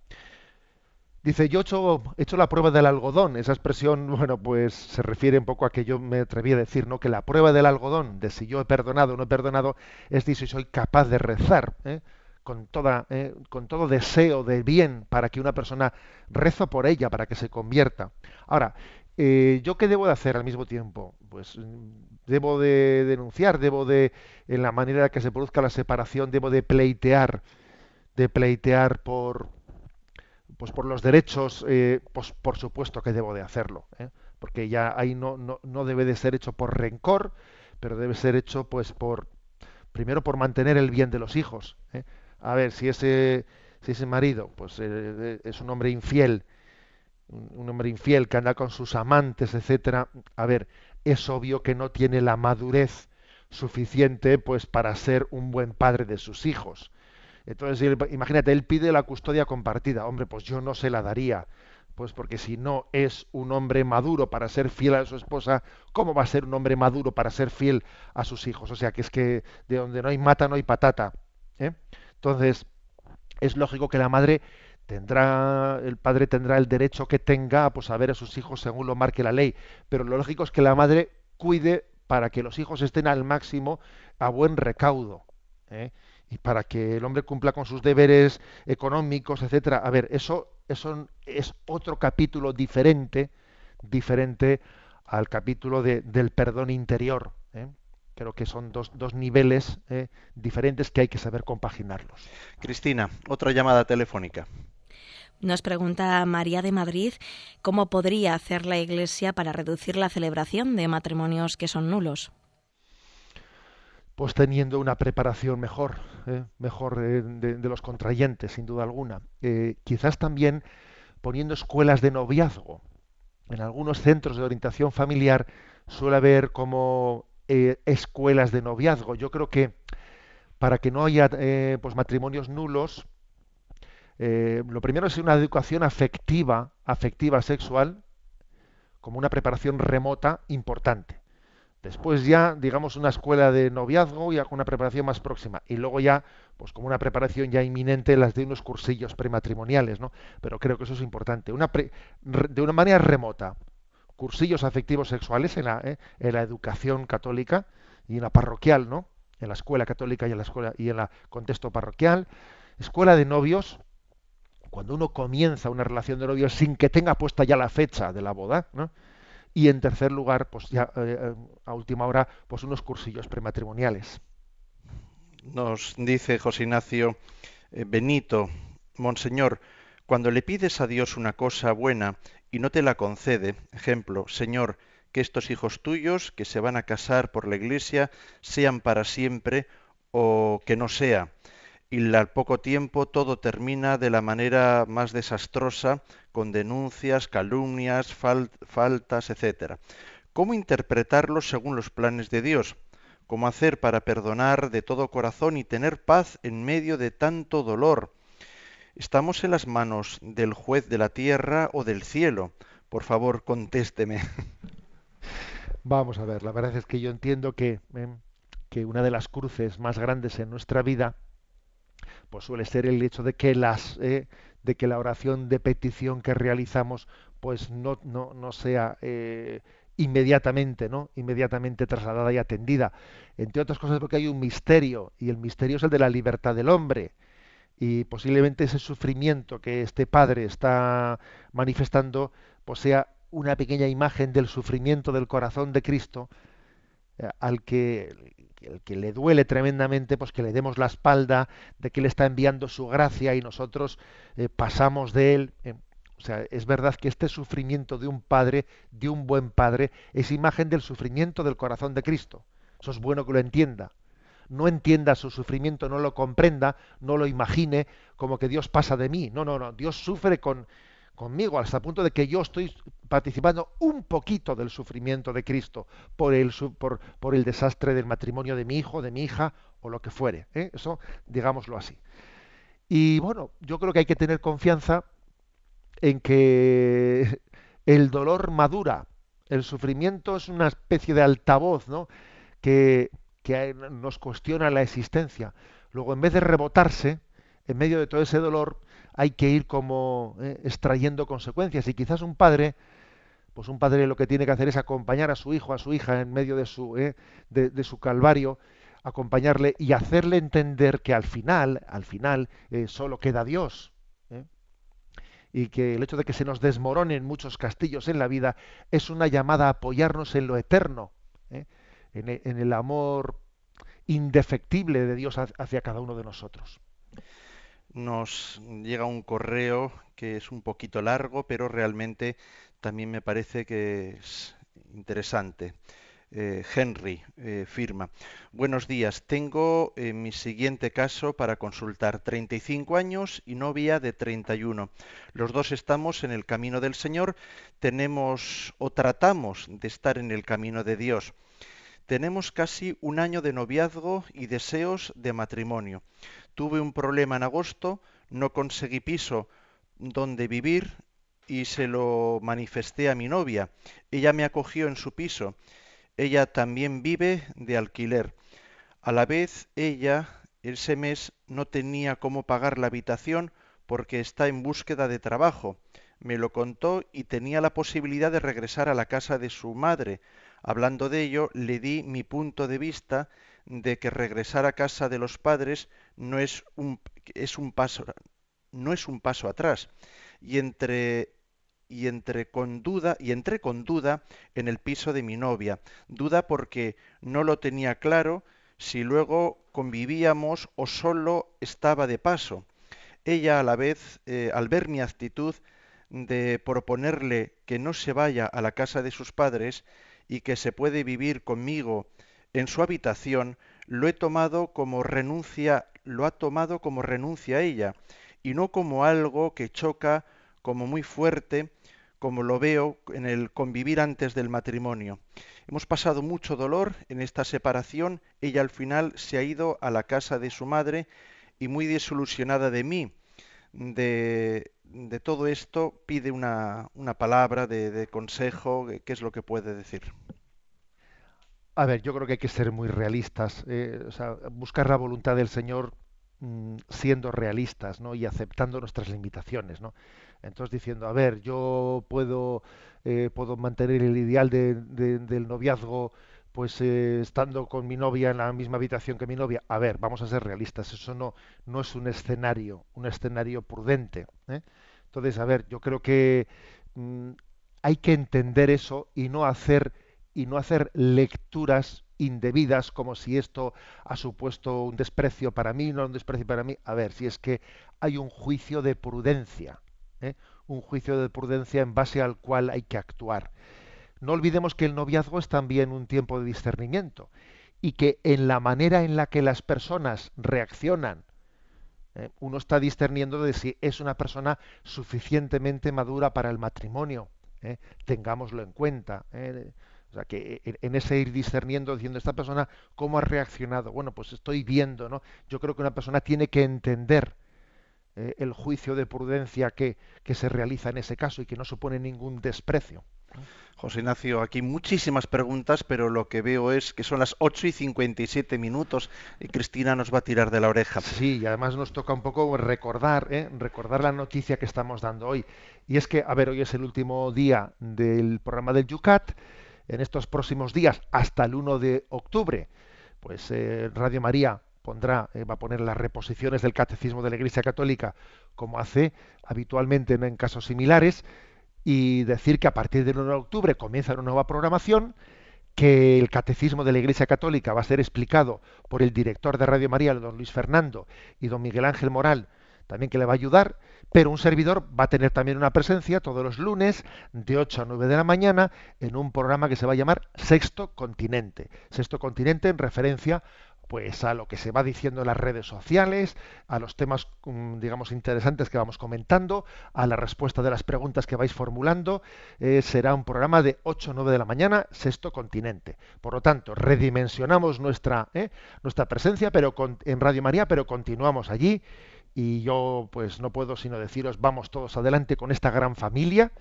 Dice, yo he hecho, he hecho, la prueba del algodón. Esa expresión, (laughs) bueno, pues se refiere un poco a que yo me atreví a decir, ¿no? Que la prueba del algodón, de si yo he perdonado o no he perdonado, es de si soy capaz de rezar, ¿eh? con, toda, ¿eh? con todo deseo de bien para que una persona rezo por ella, para que se convierta. Ahora, eh, ¿yo qué debo de hacer al mismo tiempo? Pues debo de denunciar, debo de, en la manera en que se produzca la separación, debo de pleitear, de pleitear por, pues por los derechos, eh, pues por supuesto que debo de hacerlo, ¿eh? porque ya ahí no, no, no, debe de ser hecho por rencor, pero debe ser hecho pues por, primero por mantener el bien de los hijos, a ver, si ese, si ese marido pues es un hombre infiel, un hombre infiel que anda con sus amantes, etcétera, a ver, es obvio que no tiene la madurez suficiente pues para ser un buen padre de sus hijos. Entonces, imagínate, él pide la custodia compartida. Hombre, pues yo no se la daría. Pues porque si no es un hombre maduro para ser fiel a su esposa, ¿cómo va a ser un hombre maduro para ser fiel a sus hijos? O sea, que es que de donde no hay mata no hay patata. ¿eh? Entonces, es lógico que la madre tendrá, el padre tendrá el derecho que tenga pues, a ver a sus hijos según lo marque la ley. Pero lo lógico es que la madre cuide para que los hijos estén al máximo a buen recaudo. ¿eh? y para que el hombre cumpla con sus deberes económicos, etcétera. A ver, eso, eso es otro capítulo diferente, diferente al capítulo de, del perdón interior. ¿eh? Creo que son dos, dos niveles ¿eh? diferentes que hay que saber compaginarlos. Cristina, otra llamada telefónica. Nos pregunta María de Madrid cómo podría hacer la Iglesia para reducir la celebración de matrimonios que son nulos pues teniendo una preparación mejor, ¿eh? mejor eh, de, los contrayentes, sin duda alguna. Eh, quizás también poniendo escuelas de noviazgo. En algunos centros de orientación familiar suele haber como escuelas de noviazgo. Yo creo que para que no haya pues matrimonios nulos, lo primero es una educación afectiva, afectiva sexual, como una preparación remota importante. Después ya, digamos, una escuela de noviazgo con una preparación más próxima. Y luego ya, pues como una preparación ya inminente, las de unos cursillos prematrimoniales, ¿no? Pero creo que eso es importante. Una de una manera remota. Cursillos afectivos sexuales en la, ¿eh? en la educación católica y en la parroquial, ¿no? En la escuela católica y en la escuela y en el contexto parroquial. Escuela de novios, cuando uno comienza una relación de novios sin que tenga puesta ya la fecha de la boda, ¿no? y en tercer lugar, pues ya eh, a última hora, pues unos cursillos prematrimoniales. Nos dice José Ignacio eh, Benito, Monseñor, cuando le pides a Dios una cosa buena y no te la concede, ejemplo, Señor, que estos hijos tuyos que se van a casar por la iglesia sean para siempre o que no sea, y al poco tiempo todo termina de la manera más desastrosa, con denuncias, calumnias, faltas, etc. ¿Cómo interpretarlo según los planes de Dios? ¿Cómo hacer para perdonar de todo corazón y tener paz en medio de tanto dolor? ¿Estamos en las manos del juez de la tierra o del cielo? Por favor, contésteme. (laughs) Vamos a ver, la verdad es que yo entiendo que, eh, que una de las cruces más grandes en nuestra vida pues suele ser el hecho de que las eh, de que la oración de petición que realizamos pues no, no, no sea eh, inmediatamente, ¿no? Inmediatamente trasladada y atendida. Entre otras cosas porque hay un misterio, y el misterio es el de la libertad del hombre. Y posiblemente ese sufrimiento que este padre está manifestando, pues sea una pequeña imagen del sufrimiento del corazón de Cristo, eh, al que el que le duele tremendamente, pues que le demos la espalda, de que le está enviando su gracia y nosotros eh, pasamos de él. Eh, o sea, es verdad que este sufrimiento de un padre, de un buen padre, es imagen del sufrimiento del corazón de Cristo. Eso es bueno que lo entienda. No entienda su sufrimiento, no lo comprenda, no lo imagine como que Dios pasa de mí. No, no, no. Dios sufre con, conmigo hasta el punto de que yo estoy participando un poquito del sufrimiento de Cristo por el, por, por el desastre del matrimonio de mi hijo, de mi hija o lo que fuere. ¿eh? Eso, digámoslo así. Y bueno, yo creo que hay que tener confianza en que el dolor madura, el sufrimiento es una especie de altavoz ¿no? que, que nos cuestiona la existencia. Luego, en vez de rebotarse, en medio de todo ese dolor, hay que ir como eh, extrayendo consecuencias. Y quizás un padre, pues un padre lo que tiene que hacer es acompañar a su hijo, a su hija en medio de su, eh, de, su calvario, acompañarle y hacerle entender que al final, al final, eh, solo queda Dios. Y que el hecho de que se nos desmoronen muchos castillos en la vida es una llamada a apoyarnos en lo eterno, en, en el amor indefectible de Dios hacia cada uno de nosotros nos llega un correo que es un poquito largo, pero realmente también me parece que es interesante. eh, Henry eh, firma. Buenos días, tengo eh, mi siguiente caso para consultar. 35 años y novia de 31. Los dos estamos en el camino del Señor, tenemos o tratamos de estar en el camino de Dios. Tenemos casi un año de noviazgo y deseos de matrimonio. Tuve un problema en agosto, no conseguí piso donde vivir y se lo manifesté a mi novia. Ella me acogió en su piso ella también vive de alquiler. A la vez, ella ese mes no tenía cómo pagar la habitación porque está en búsqueda de trabajo. Me lo contó y tenía la posibilidad de regresar a la casa de su madre. Hablando de ello, le di mi punto de vista de que regresar a casa de los padres no es un, es un paso no es un paso atrás. Y entre y entre con duda y entré con duda en el piso de mi novia, duda porque no lo tenía claro si luego convivíamos o solo estaba de paso. Ella a la vez, eh, al ver mi actitud de proponerle que no se vaya a la casa de sus padres y que se puede vivir conmigo en su habitación, lo he tomado como renuncia, lo ha tomado como renuncia a ella y no como algo que choca como muy fuerte como lo veo en el convivir antes del matrimonio. Hemos pasado mucho dolor en esta separación, ella al final se ha ido a la casa de su madre y muy desilusionada de mí, de, de todo esto, pide una, una palabra de, de, consejo, ¿qué es lo que puede decir? A ver, yo creo que hay que ser muy realistas, eh, o sea, buscar la voluntad del Señor mmm, siendo realistas ¿no? y aceptando nuestras limitaciones. ¿no? Entonces diciendo, a ver, yo puedo, eh, puedo mantener el ideal de, de, del noviazgo pues eh, estando con mi novia en la misma habitación que mi novia. A ver, vamos a ser realistas, eso no, no es un escenario, un escenario prudente. ¿eh? Entonces, a ver, yo creo que mmm, hay que entender eso y no hacer y no hacer lecturas indebidas como si esto ha supuesto un desprecio para mí, no un desprecio para mí. A ver, si es que hay un juicio de prudencia ¿eh? un juicio de prudencia en base al cual hay que actuar. No olvidemos que el noviazgo es también un tiempo de discernimiento y que en la manera en la que las personas reaccionan, ¿eh? uno está discerniendo de si es una persona suficientemente madura para el matrimonio. ¿eh? Tengámoslo en cuenta. O sea, que en ese ir discerniendo, diciendo, esta persona, ¿cómo ha reaccionado? Bueno, pues estoy viendo, ¿no? Yo creo que una persona tiene que entender eh, el juicio de prudencia que, que, se realiza en ese caso y que no supone ningún desprecio. José Ignacio, aquí muchísimas preguntas, pero lo que veo es que son las 8 y 57 minutos y Cristina nos va a tirar de la oreja. Sí, y además nos toca un poco recordar, ¿eh? recordar la noticia que estamos dando hoy. Y es que, a ver, hoy es el último día del programa del Yucat. En estos próximos días, hasta el 1 de octubre, pues eh, Radio María pondrá, eh, va a poner las reposiciones del catecismo de la Iglesia Católica, como hace habitualmente en, en casos similares, y decir que a partir del 1 de octubre comienza una nueva programación, que el catecismo de la Iglesia Católica va a ser explicado por el director de Radio María, don Luis Fernando, y don Miguel Ángel Moral, también que le va a ayudar, pero un servidor va a tener también una presencia todos los lunes de 8 a 9 de la mañana en un programa que se va a llamar Sexto Continente. Sexto Continente en referencia pues a lo que se va diciendo en las redes sociales, a los temas, mm, digamos, interesantes que vamos comentando, a la respuesta de las preguntas que vais formulando. Eh, será un programa de 8 o 9 de la mañana, sexto continente. Por lo tanto, redimensionamos nuestra, eh, nuestra presencia pero en Radio María, pero continuamos allí. Y yo, pues, no puedo sino deciros, vamos todos adelante con esta gran familia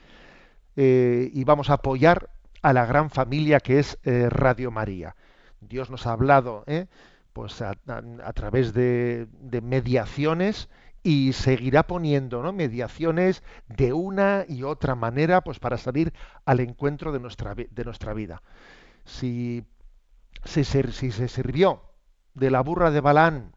eh, y vamos a apoyar a la gran familia que es eh, Radio María. Dios nos ha hablado, ¿eh? pues a, través de, mediaciones y seguirá poniendo ¿no? mediaciones de una y otra manera pues para salir al encuentro de nuestra, de nuestra vida. Si, si, se, si se sirvió de la burra de Balán,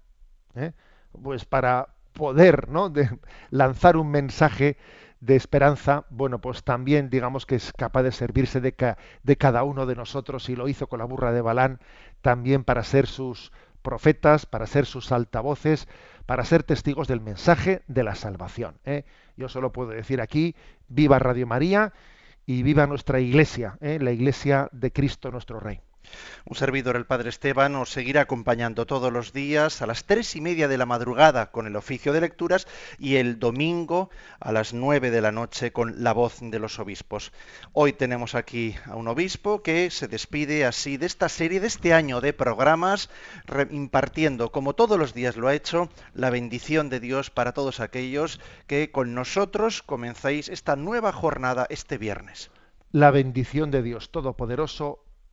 ¿eh? pues para poder ¿no? de lanzar un mensaje de esperanza, bueno, pues también digamos que es capaz de servirse de, ca de cada uno de nosotros y lo hizo con la burra de Balán, también para ser sus profetas, para ser sus altavoces, para ser testigos del mensaje de la salvación. ¿eh? Yo solo puedo decir aquí, viva Radio María y viva nuestra iglesia, ¿eh? la iglesia de Cristo nuestro Rey. Un servidor, el Padre Esteban, os seguirá acompañando todos los días a las tres y media de la madrugada con el oficio de lecturas y el domingo a las nueve de la noche con la voz de los obispos. Hoy tenemos aquí a un obispo que se despide así de esta serie, de este año de programas, impartiendo, como todos los días lo ha hecho, la bendición de Dios para todos aquellos que con nosotros comenzáis esta nueva jornada este viernes. La bendición de Dios Todopoderoso,